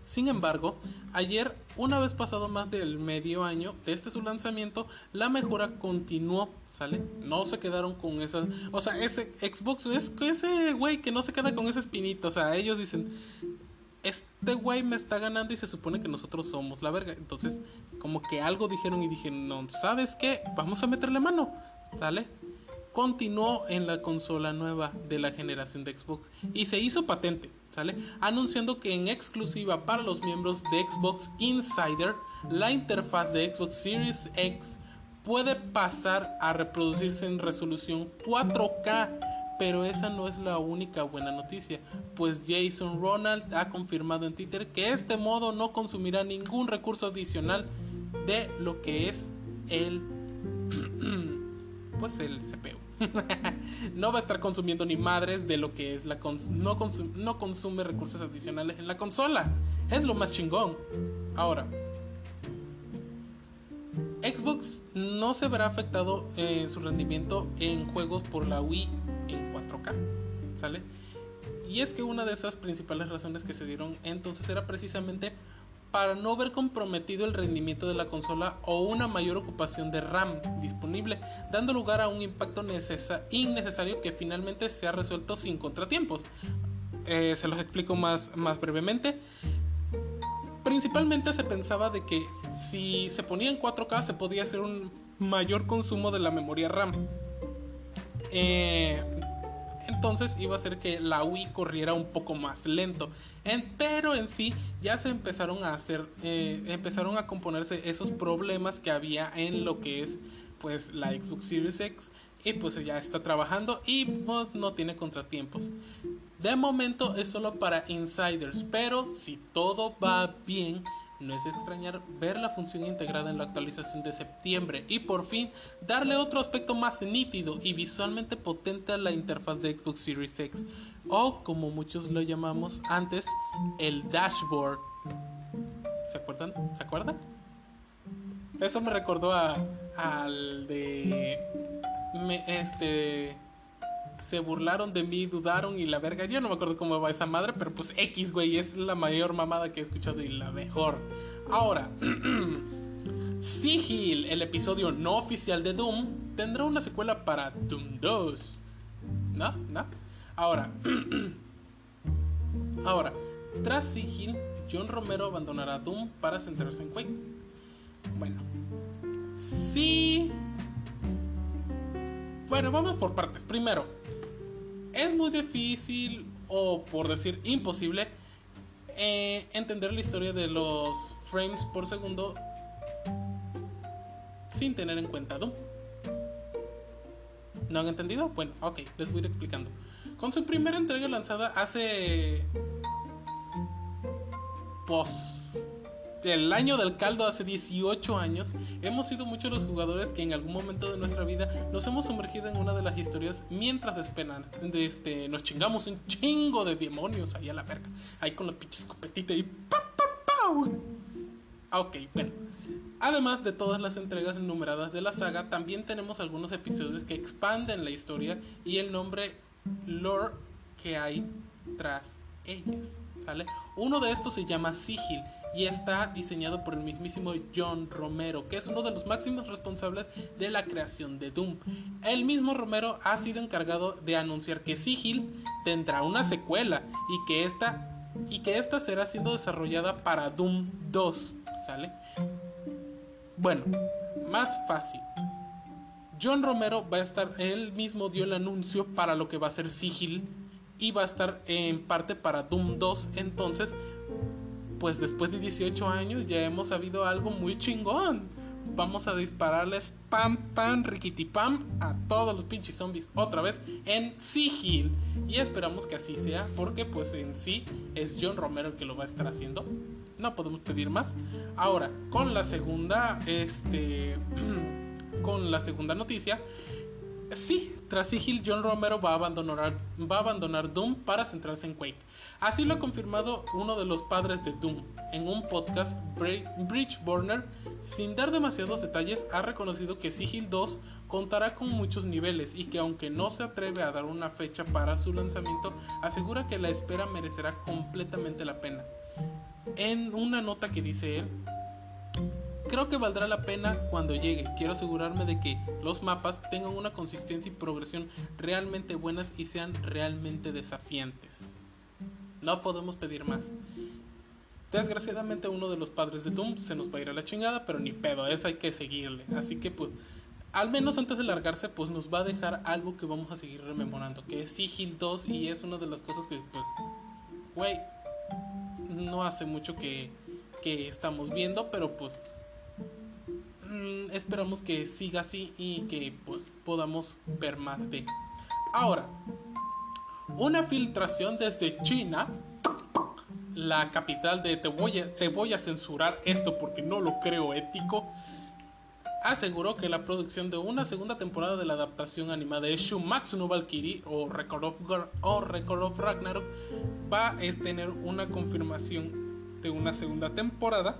sin embargo, Ayer, una vez pasado más del medio año desde su lanzamiento, la mejora continuó, ¿sale? No se quedaron con esas... O sea, ese Xbox es ese güey que no se queda con ese espinito. O sea, ellos dicen, este güey me está ganando y se supone que nosotros somos la verga. Entonces, como que algo dijeron y dije, no, ¿sabes qué? Vamos a meterle mano, ¿sale? Continuó en la consola nueva de la generación de Xbox y se hizo patente. ¿sale? Anunciando que en exclusiva para los miembros de Xbox Insider, la interfaz de Xbox Series X puede pasar a reproducirse en resolución 4K. Pero esa no es la única buena noticia, pues Jason Ronald ha confirmado en Twitter que este modo no consumirá ningún recurso adicional de lo que es el pues el CPU. no va a estar consumiendo ni madres de lo que es la no, no consume recursos adicionales en la consola. Es lo más chingón. Ahora, Xbox no se verá afectado en su rendimiento en juegos por la Wii 4K. ¿Sale? Y es que una de esas principales razones que se dieron entonces era precisamente para no ver comprometido el rendimiento de la consola o una mayor ocupación de RAM disponible, dando lugar a un impacto innecesario que finalmente se ha resuelto sin contratiempos. Eh, se los explico más, más brevemente. Principalmente se pensaba de que si se ponía en 4K se podía hacer un mayor consumo de la memoria RAM. Eh, entonces iba a hacer que la Wii corriera un poco más lento. pero en sí ya se empezaron a hacer, eh, empezaron a componerse esos problemas que había en lo que es pues la Xbox Series X y pues ya está trabajando y pues, no tiene contratiempos. De momento es solo para insiders, pero si todo va bien, no es extrañar ver la función integrada en la actualización de septiembre y por fin darle otro aspecto más nítido y visualmente potente a la interfaz de Xbox Series X o como muchos lo llamamos antes el dashboard. ¿Se acuerdan? ¿Se acuerdan? Eso me recordó a al de este se burlaron de mí, dudaron y la verga. Yo no me acuerdo cómo va esa madre, pero pues X, güey, es la mayor mamada que he escuchado y la mejor. Ahora, Sigil, el episodio no oficial de Doom, tendrá una secuela para Doom 2. ¿No? ¿No? Ahora, ahora, tras Sigil, John Romero abandonará Doom para centrarse en Quake. Bueno, sí. Bueno, vamos por partes. Primero, es muy difícil o por decir imposible eh, entender la historia de los frames por segundo sin tener en cuenta Doom. ¿No han entendido? Bueno, ok, les voy a ir explicando. Con su primera entrega lanzada hace... Pues... El año del caldo hace 18 años, hemos sido muchos los jugadores que en algún momento de nuestra vida nos hemos sumergido en una de las historias mientras esperan. De este, nos chingamos un chingo de demonios ahí a la verga. Ahí con la pinche escopetita y ¡pa, pa, pa! Ok, bueno. Además de todas las entregas enumeradas de la saga, también tenemos algunos episodios que expanden la historia y el nombre lore que hay tras ellas. ¿Sale? Uno de estos se llama Sigil y está diseñado por el mismísimo John Romero, que es uno de los máximos responsables de la creación de Doom. El mismo Romero ha sido encargado de anunciar que Sigil tendrá una secuela y que esta y que esta será siendo desarrollada para Doom 2, ¿sale? Bueno, más fácil. John Romero va a estar, él mismo dio el anuncio para lo que va a ser Sigil y va a estar en parte para Doom 2, entonces pues después de 18 años ya hemos sabido algo muy chingón. Vamos a dispararles pam pam riquitipam a todos los pinches zombies otra vez en Sigil. Y esperamos que así sea porque pues en sí es John Romero el que lo va a estar haciendo. No podemos pedir más. Ahora, con la segunda este con la segunda noticia Sí, tras Sigil, John Romero va a, abandonar, va a abandonar Doom para centrarse en Quake. Así lo ha confirmado uno de los padres de Doom. En un podcast, Bridge Burner, sin dar demasiados detalles, ha reconocido que Sigil 2 contará con muchos niveles y que aunque no se atreve a dar una fecha para su lanzamiento, asegura que la espera merecerá completamente la pena. En una nota que dice él, Creo que valdrá la pena cuando llegue. Quiero asegurarme de que los mapas tengan una consistencia y progresión realmente buenas y sean realmente desafiantes. No podemos pedir más. Desgraciadamente uno de los padres de Doom se nos va a ir a la chingada, pero ni pedo, eso hay que seguirle. Así que pues, al menos antes de largarse, pues nos va a dejar algo que vamos a seguir rememorando, que es Sigil 2 y es una de las cosas que pues, güey, no hace mucho que, que estamos viendo, pero pues Mm, esperamos que siga así y que pues podamos ver más de. Ahora, una filtración desde China, la capital de te voy a, censurar esto porque no lo creo ético, aseguró que la producción de una segunda temporada de la adaptación animada de Shumatsu no Valkyrie o Record of, o Record of Ragnarok va a tener una confirmación de una segunda temporada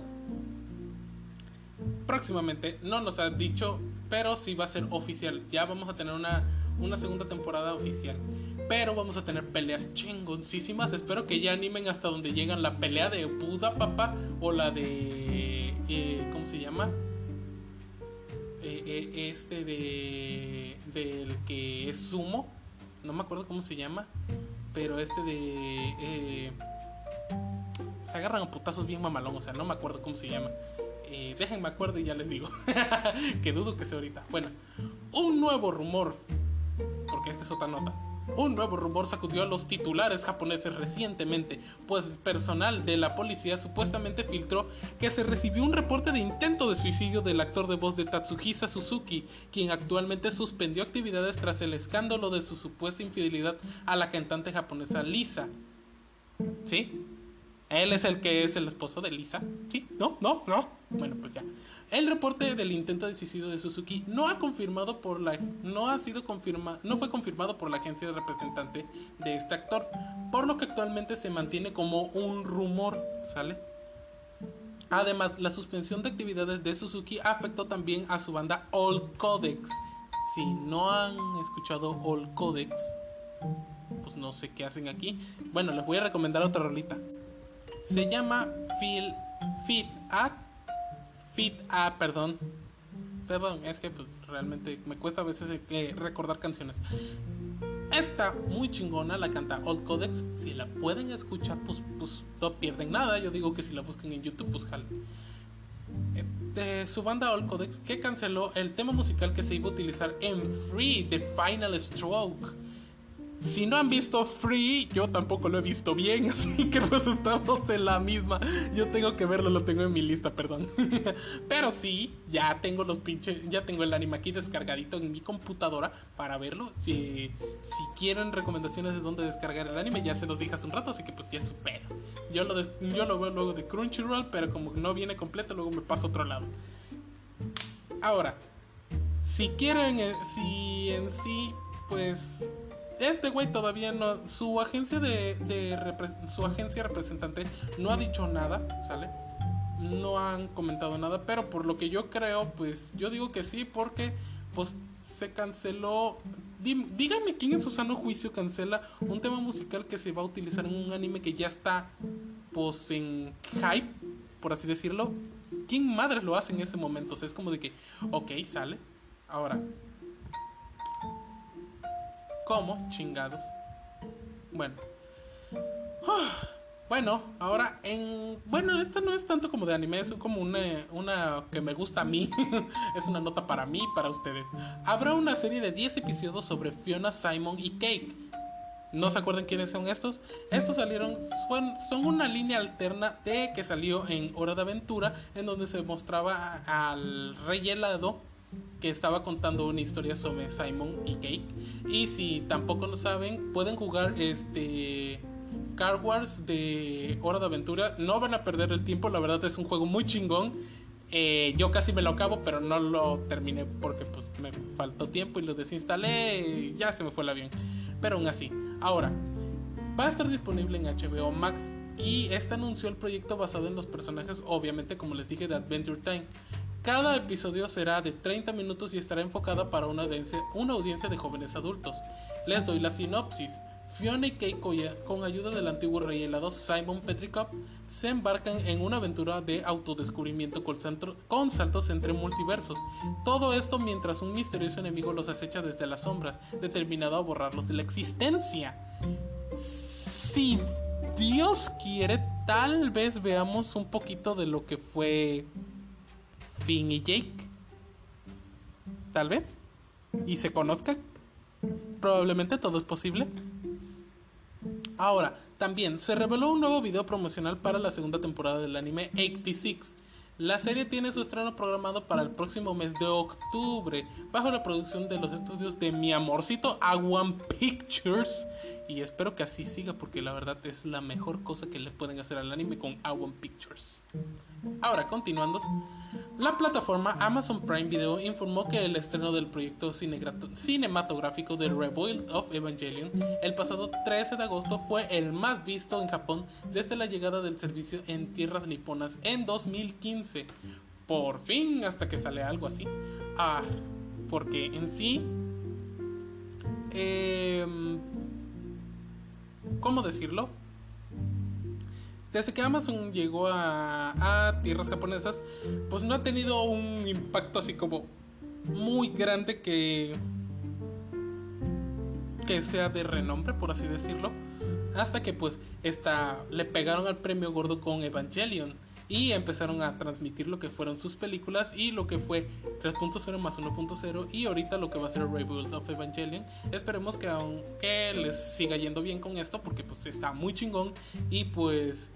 próximamente. No nos ha dicho, pero sí va a ser oficial. Ya vamos a tener una, una segunda temporada oficial. Pero vamos a tener peleas chingoncísimas. Espero que ya animen hasta donde llegan la pelea de Buda Papá o la de... Eh, ¿Cómo se llama? Eh, eh, este de... Del que es sumo. No me acuerdo cómo se llama. Pero este de... se agarran a putazos bien mamalón. O sea, no me acuerdo cómo se llama. Déjenme acuerdo y ya les digo. que dudo que sea ahorita. Bueno, un nuevo rumor. Porque esta es otra nota. Un nuevo rumor sacudió a los titulares japoneses recientemente, pues personal de la policía supuestamente filtró que se recibió un reporte de intento de suicidio del actor de voz de Tatsuhisa Suzuki, quien actualmente suspendió actividades tras el escándalo de su supuesta infidelidad a la cantante japonesa Lisa. ¿Sí? Él es el que es el esposo de Lisa. ¿Sí? ¿No? ¿No? ¿No? Bueno, pues ya. El reporte del intento de suicidio de Suzuki no ha confirmado por la no ha sido confirmado no fue confirmado por la agencia de representante de este actor, por lo que actualmente se mantiene como un rumor, ¿sale? Además, la suspensión de actividades de Suzuki afectó también a su banda All Codex. Si no han escuchado All Codex, pues no sé qué hacen aquí. Bueno, les voy a recomendar otra rolita. Se llama Feel Fit Up. Fit Up, perdón. Perdón, es que pues realmente me cuesta a veces eh, recordar canciones. Esta muy chingona la canta Old Codex. Si la pueden escuchar, pues, pues no pierden nada. Yo digo que si la buscan en YouTube, pues jale. De su banda Old Codex que canceló el tema musical que se iba a utilizar en Free, The Final Stroke Si no han visto Free, yo tampoco lo he visto bien, así que pues estamos en la misma. Yo tengo que verlo, lo tengo en mi lista, perdón. Pero sí, ya tengo los pinches, ya tengo el anime aquí descargadito en mi computadora para verlo. Si, si quieren recomendaciones de dónde descargar el anime, ya se los dije hace un rato, así que pues ya es su Yo lo, yo lo veo luego de Crunchyroll, pero como no viene completo, luego me paso a otro lado. Ahora, si quieren, eh, si en sí, pues este güey todavía no. Su agencia de, Su agencia representante no ha dicho nada, ¿sale? No han comentado nada, pero por lo que yo creo, pues yo digo que sí, porque pues se canceló. díganme quién en su sano juicio cancela un tema musical que se va a utilizar en un anime que ya está, pues en hype, por así decirlo. ¿Quién madre lo hace en ese momento? O sea, es como de que, ok, sale. Ahora, ¿Cómo? Chingados. Bueno. Bueno, ahora en... Bueno, esta no es tanto como de anime, es como una, una que me gusta a mí. es una nota para mí y para ustedes. Habrá una serie de 10 episodios sobre Fiona, Simon y Cake. ¿No se acuerdan quiénes son estos? Estos salieron, son una línea alterna de que salió en Hora de Aventura, en donde se mostraba al rey helado que estaba contando una historia sobre Simon y Cake. Y si tampoco lo saben, pueden jugar este Car Wars de Hora de Aventura. No van a perder el tiempo, la verdad es un juego muy chingón. Eh, yo casi me lo acabo, pero no lo terminé porque pues me faltó tiempo y lo desinstalé ya se me fue el avión. Pero aún así, ahora va a estar disponible en HBO Max y este anunció el proyecto basado en los personajes, obviamente como les dije, de Adventure Time. Cada episodio será de 30 minutos y estará enfocada para una audiencia, de jóvenes adultos. Les doy la sinopsis. Fiona y Kate con ayuda del antiguo rey helado Simon Petrikov, se embarcan en una aventura de autodescubrimiento con, saltos entre multiversos. Todo esto mientras un misterioso enemigo los acecha desde las sombras, determinado a borrarlos de la existencia. Si Dios quiere, tal vez veamos un poquito de lo que fue Finn y Jake. Tal vez. Y se conozcan. Probablemente todo es posible. Ahora, también se reveló un nuevo video promocional para la segunda temporada del anime 86. La serie tiene su estreno programado para el próximo mes de octubre, bajo la producción de los estudios de mi amorcito Aguan Pictures. Y espero que así siga, porque la verdad es la mejor cosa que le pueden hacer al anime con Aguan Pictures. Ahora, continuando, la plataforma Amazon Prime Video informó que el estreno del proyecto cinematográfico de Rebuild of Evangelion el pasado 13 de agosto fue el más visto en Japón desde la llegada del servicio en tierras niponas en 2015. Por fin, hasta que sale algo así. Ah, porque en sí... Em, ¿Cómo decirlo? desde que Amazon llegó a, tierras japonesas, pues no ha tenido un impacto así como muy grande que que sea de renombre, por así decirlo, hasta que pues esta, le pegaron al premio gordo con Evangelion y empezaron a transmitir lo que fueron sus películas y lo que fue 3.0 más 1.0 y ahorita lo que va a ser Rebuild of Evangelion. Esperemos que aunque les siga yendo bien con esto porque pues está muy chingón y pues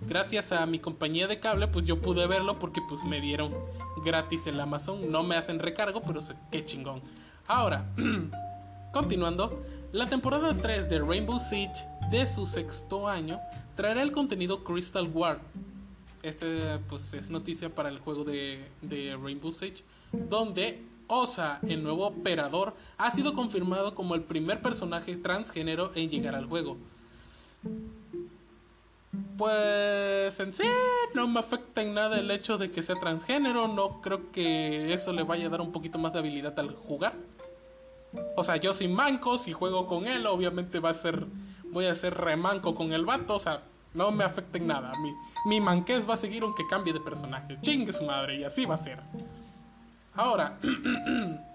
gracias a mi compañía de cable, pues yo pude verlo porque pues me dieron gratis el Amazon. No me hacen recargo, pero qué chingón. Ahora, continuando, la temporada 3 de Rainbow Siege de su sexto año traerá el contenido Crystal War. Este pues es noticia para el juego de, Rainbow Siege, donde Osa, el nuevo operador, ha sido confirmado como el primer personaje transgénero en llegar al juego. Pues en sí no me afecta en nada el hecho de que sea transgénero, no creo que eso le vaya a dar un poquito más de habilidad al jugar. O sea, yo soy manco, si juego con él, obviamente va a ser, voy a ser remanco con el vato, o sea, no me afecta en nada. Mi, mi manqués va a seguir aunque cambie de personaje, chingue su madre, y así va a ser. Ahora,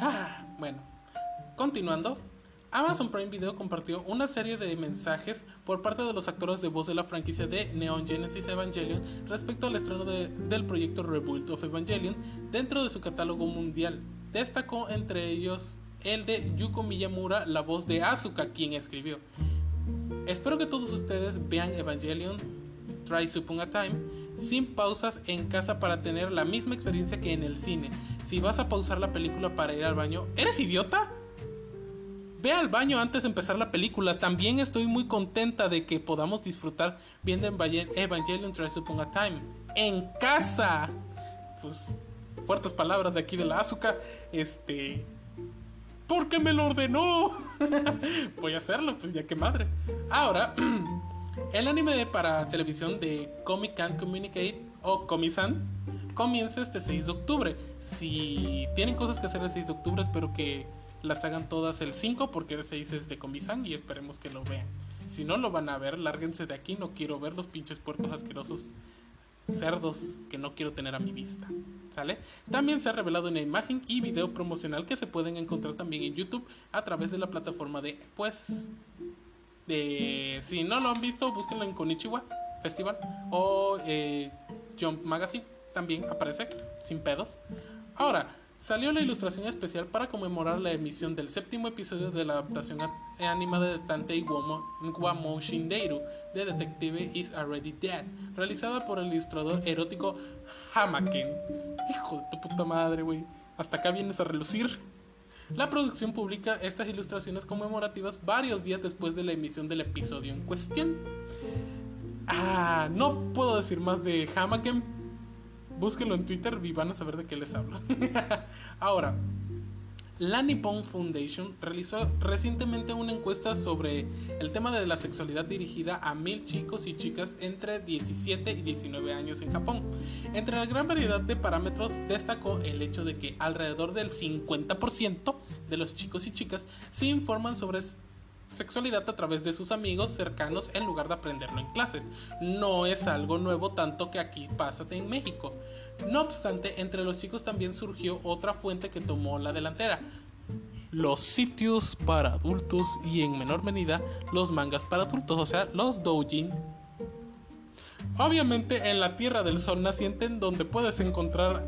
ah, bueno, continuando. Amazon Prime Video compartió una serie de mensajes por parte de los actores de voz de la franquicia de Neon Genesis Evangelion respecto al estreno del proyecto Rebuild of Evangelion dentro de su catálogo mundial. Destacó entre ellos el de Yuko Miyamura, la voz de Asuka, quien escribió. Espero que todos ustedes vean Evangelion Try Upon a Time sin pausas en casa para tener la misma experiencia que en el cine. Si vas a pausar la película para ir al baño, ¿eres idiota? Ve al baño antes de empezar la película. También estoy muy contenta de que podamos disfrutar viendo Evangelion Try Upon a Time en casa. Pues fuertes palabras de aquí de la azúcar. Este. Porque me lo ordenó. Voy a hacerlo, pues ya que madre. Ahora, el anime para televisión de Comic Can Communicate o Comisan comienza este 6 de octubre. Si tienen cosas que hacer el 6 de octubre, espero que las hagan todas el 5 porque el 6 es de Comisan y esperemos que lo vean. Si no lo van a ver, lárguense de aquí, no quiero ver los pinches puercos asquerosos cerdos que no quiero tener a mi vista. ¿Sale? También se ha revelado una imagen y video promocional que se pueden encontrar también en YouTube a través de la plataforma de, pues, de... Si no lo han visto, búsquenlo en Konichiwa Festival o eh, Jump Magazine, también aparece, sin pedos. Ahora, salió la ilustración especial para conmemorar la emisión del séptimo episodio de la adaptación animada de Tantei Wamo Shindeiru de Detective Is Already Dead, realizada por el ilustrador erótico Hamaken. Hijo de tu puta madre, güey. Hasta acá vienes a relucir. La producción publica estas ilustraciones conmemorativas varios días después de la emisión del episodio en cuestión. Ah, no puedo decir más de Hamaken Búsquenlo en Twitter y van a saber de qué les hablo. Ahora, la Nippon Foundation realizó recientemente una encuesta sobre el tema de la sexualidad dirigida a mil chicos y chicas entre 17 y 19 años en Japón. Entre la gran variedad de parámetros destacó el hecho de que alrededor del 50% de los chicos y chicas se informan sobre sexualidad a través de sus amigos cercanos en lugar de aprenderlo en clases. No es algo nuevo tanto que aquí pasa en México. No obstante, entre los chicos también surgió otra fuente que tomó la delantera. Los sitios para adultos y en menor medida los mangas para adultos, o sea, los doujin. Obviamente en la Tierra del Sol naciente donde puedes encontrar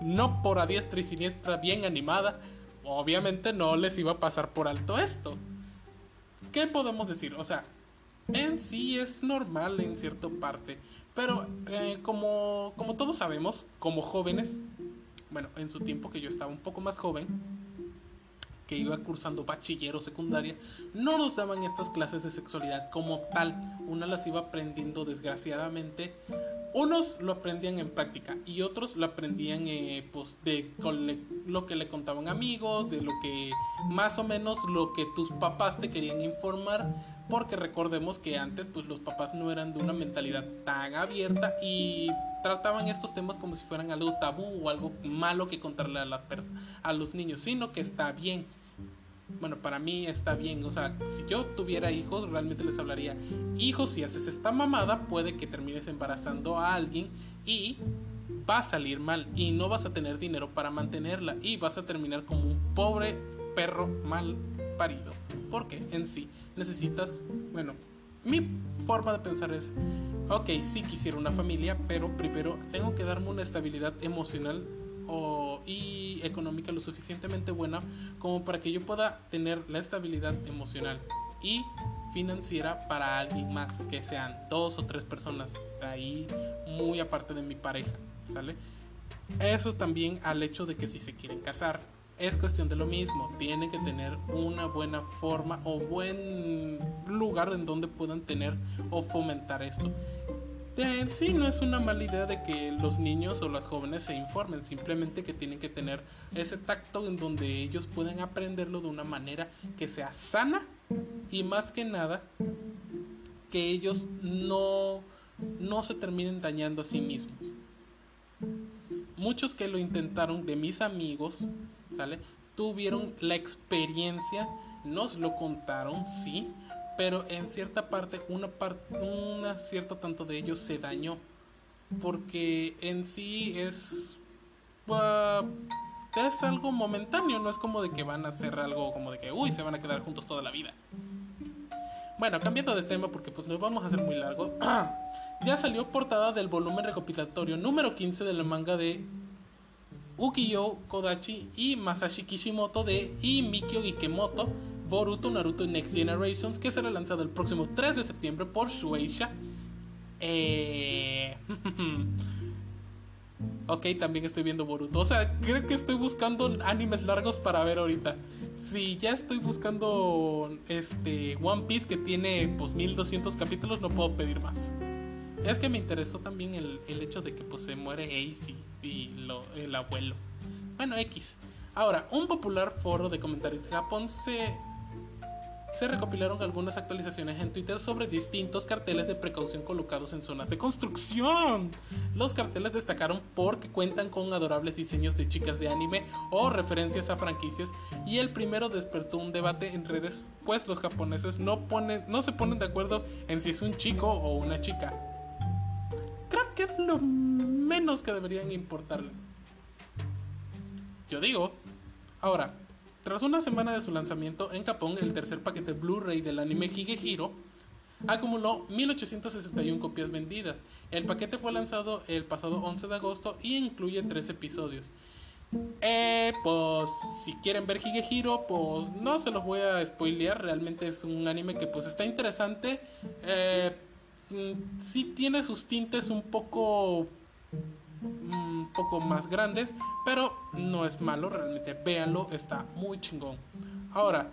no por a diestra y siniestra bien animada, obviamente no les iba a pasar por alto esto. ¿Qué podemos decir? O sea, en sí es normal en cierta parte, pero eh, como, como todos sabemos, como jóvenes, bueno, en su tiempo que yo estaba un poco más joven, que iba cursando bachiller o secundaria, no nos daban estas clases de sexualidad como tal. Una las iba aprendiendo desgraciadamente. Unos lo aprendían en práctica y otros lo aprendían eh, pues de lo que le contaban amigos, de lo que más o menos lo que tus papás te querían informar. Porque recordemos que antes pues los papás no eran de una mentalidad tan abierta y trataban estos temas como si fueran algo tabú o algo malo que contarle a las a los niños, sino que está bien bueno, para mí está bien. O sea, si yo tuviera hijos, realmente les hablaría, hijos, si haces esta mamada, puede que termines embarazando a alguien y va a salir mal y no vas a tener dinero para mantenerla y vas a terminar como un pobre perro mal Porque en sí necesitas, bueno, mi forma de pensar es, ok, sí quisiera una familia, pero primero tengo que darme una estabilidad emocional y económica lo suficientemente buena como para que yo pueda tener la estabilidad emocional y financiera para alguien más, que sean dos o tres personas ahí muy aparte de mi pareja, ¿sale? Eso también al hecho de que si se quieren casar, es cuestión de lo mismo, tienen que tener una buena forma o buen lugar en donde puedan tener o fomentar esto sí no es una mala idea de que los niños o las jóvenes se informen, simplemente que tienen que tener ese tacto en donde ellos pueden aprenderlo de una manera que sea sana y más que nada que ellos no, no se terminen dañando a sí mismos. Muchos que lo intentaron de mis amigos, ¿sale? Tuvieron la experiencia, nos lo contaron, sí, pero en cierta parte, una, parte una cierta tanto de ellos se dañó, porque en sí es, uh, es algo momentáneo, no es como de que van a hacer algo como de que, uy, se van a quedar juntos toda la vida. Bueno, cambiando de tema porque pues nos vamos a hacer muy largo. ya salió portada del volumen recopilatorio número 15 de la manga de Ukiyo Kodachi y Masashi Kishimoto de y Mikio Ikemoto Boruto Naruto Next Generations que será lanzado el próximo 3 de septiembre por Shueisha. Eh... ok, también estoy viendo Boruto. O sea, creo que estoy buscando animes largos para ver ahorita. Si ya estoy buscando este One Piece que tiene pues 1200 capítulos, no puedo pedir más. Es que me interesó también el, hecho de que pues se muere Ace y, el abuelo. Bueno, X. Ahora, un popular foro de comentarios de Japón se se recopilaron algunas actualizaciones en Twitter sobre distintos carteles de precaución colocados en zonas de construcción. Los carteles destacaron porque cuentan con adorables diseños de chicas de anime o referencias a franquicias y el primero despertó un debate en redes pues los japoneses no, ponen, no se ponen de acuerdo en si es un chico o una chica. Creo que es lo menos que deberían importarles. Yo digo, ahora, tras una semana de su lanzamiento en Japón, el tercer paquete Blu-ray del anime Higehiro acumuló 1861 copias vendidas. El paquete fue lanzado el pasado 11 de agosto y incluye tres episodios. Eh, pues si quieren ver Higehiro, pues no se los voy a spoilear, realmente es un anime que pues está interesante. Eh, sí tiene sus tintes un poco un poco más grandes, pero no es malo, realmente véanlo, está muy chingón. Ahora,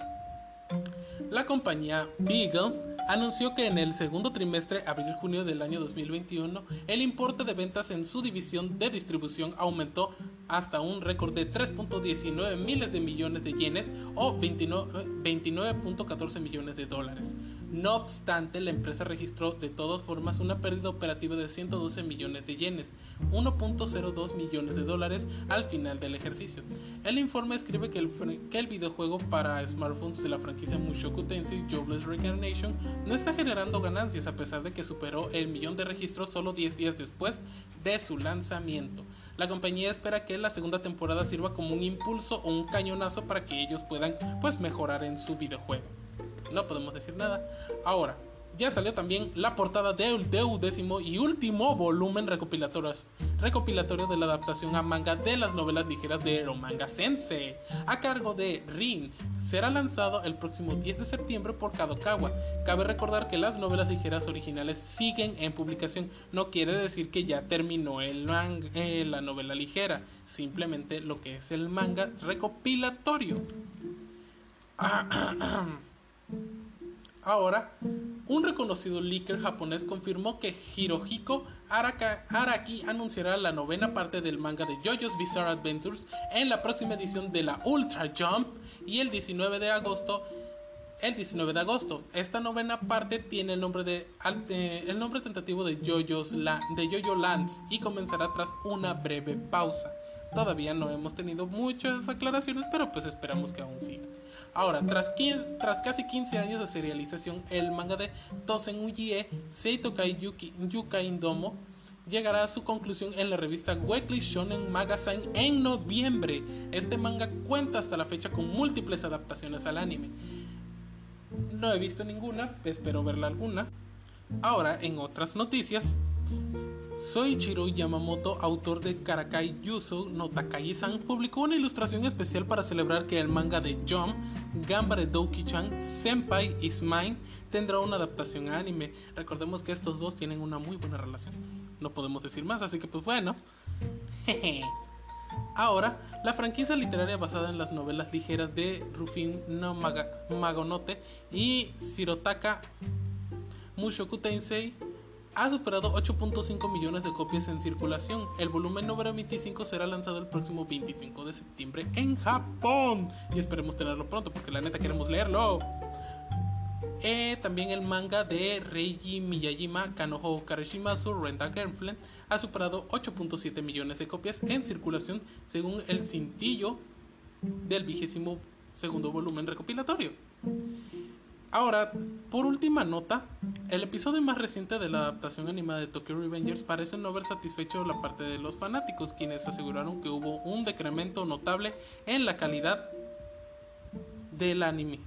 la compañía Beagle anunció que en el segundo trimestre, abril-junio del año 2021, el importe de ventas en su división de distribución aumentó hasta un récord de 3.19 miles de millones de yenes o 29.14 millones de dólares. No obstante, la empresa registró de todas formas una pérdida operativa de 112 millones de yenes, 1.02 millones de dólares al final del ejercicio. El informe escribe que el, que el videojuego para smartphones de la franquicia Mushoku Tensei Jobless Reincarnation no está generando ganancias a pesar de que superó el millón de registros solo 10 días después de su lanzamiento. La compañía espera que la segunda temporada sirva como un impulso o un cañonazo para que ellos puedan pues mejorar en su videojuego. No podemos decir nada. Ahora, ya salió también la portada del décimo y último volumen recopilatorio, recopilatorio de la adaptación a manga de las novelas ligeras de Romanga Sensei, a cargo de Rin. Será lanzado el próximo 10 de septiembre por Kadokawa. Cabe recordar que las novelas ligeras originales siguen en publicación, no quiere decir que ya terminó el manga, eh, la novela ligera, simplemente lo que es el manga recopilatorio. Ahora, un reconocido leaker japonés confirmó que Hirohiko Araki anunciará la novena parte del manga de JoJo's Bizarre Adventures en la próxima edición de la Ultra Jump y el 19 de agosto el 19 de agosto. Esta novena parte tiene el nombre de el nombre tentativo de JoJo's de JoJo Lands y comenzará tras una breve pausa. Todavía no hemos tenido muchas aclaraciones, pero pues esperamos que aún siga. Ahora, tras, casi 15 años de serialización, el manga de Tosen Ujie Seitokai Yuki, Yuka Indomo llegará a su conclusión en la revista Weekly Shonen Magazine en noviembre. Este manga cuenta hasta la fecha con múltiples adaptaciones al anime. No he visto ninguna, espero verla alguna. Ahora, en otras noticias, Soichiro Yamamoto, autor de Karakai Yuso no Takagi-san, publicó una ilustración especial para celebrar que el manga de Jump, Gambare Douki-chan, Senpai is Mine, tendrá una adaptación a anime. Recordemos que estos dos tienen una muy buena relación. No podemos decir más, así que pues bueno. Ahora, la franquicia literaria basada en las novelas ligeras de Rufin no Magonote y Shirotaka Mushoku Tensei ha superado 8.5 millones de copias en circulación. El volumen número 25 será lanzado el próximo 25 de septiembre en Japón. Y esperemos tenerlo pronto porque la neta queremos leerlo. Eh, también el manga de Reiji Miyajima Kanoho Kareshimasu Renta Girlfriend ha superado 8.7 millones de copias en circulación según el cintillo del vigésimo segundo volumen recopilatorio. Ahora, por última nota, el episodio más reciente de la adaptación animada de Tokyo Revengers parece no haber satisfecho la parte de los fanáticos, quienes aseguraron que hubo un decremento notable en la calidad del anime,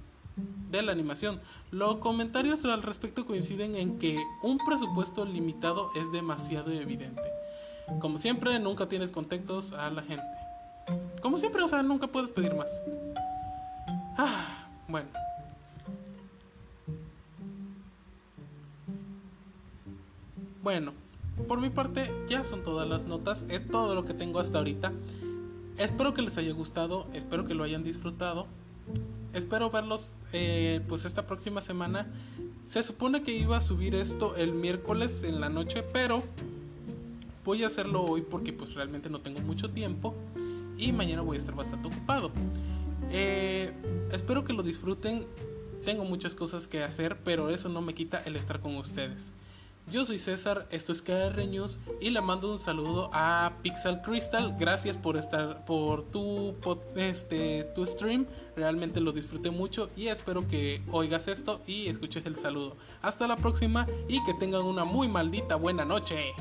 de la animación. Los comentarios al respecto coinciden en que un presupuesto limitado es demasiado evidente. Como siempre, nunca tienes contactos a la gente. Como siempre, o sea, nunca puedes pedir más. Ah, bueno. Bueno, por mi parte ya son todas las notas, es todo lo que tengo hasta ahorita. Espero que les haya gustado, espero que lo hayan disfrutado. Espero verlos eh, pues esta próxima semana. Se supone que iba a subir esto el miércoles en la noche, pero voy a hacerlo hoy porque pues realmente no tengo mucho tiempo y mañana voy a estar bastante ocupado. Eh, espero que lo disfruten. Tengo muchas cosas que hacer, pero eso no me quita el estar con ustedes. Yo soy César, esto es KR News y le mando un saludo a Pixel Crystal. Gracias por estar por tu este tu stream. Realmente lo disfruté mucho y espero que oigas esto y escuches el saludo. Hasta la próxima y que tengan una muy maldita buena noche.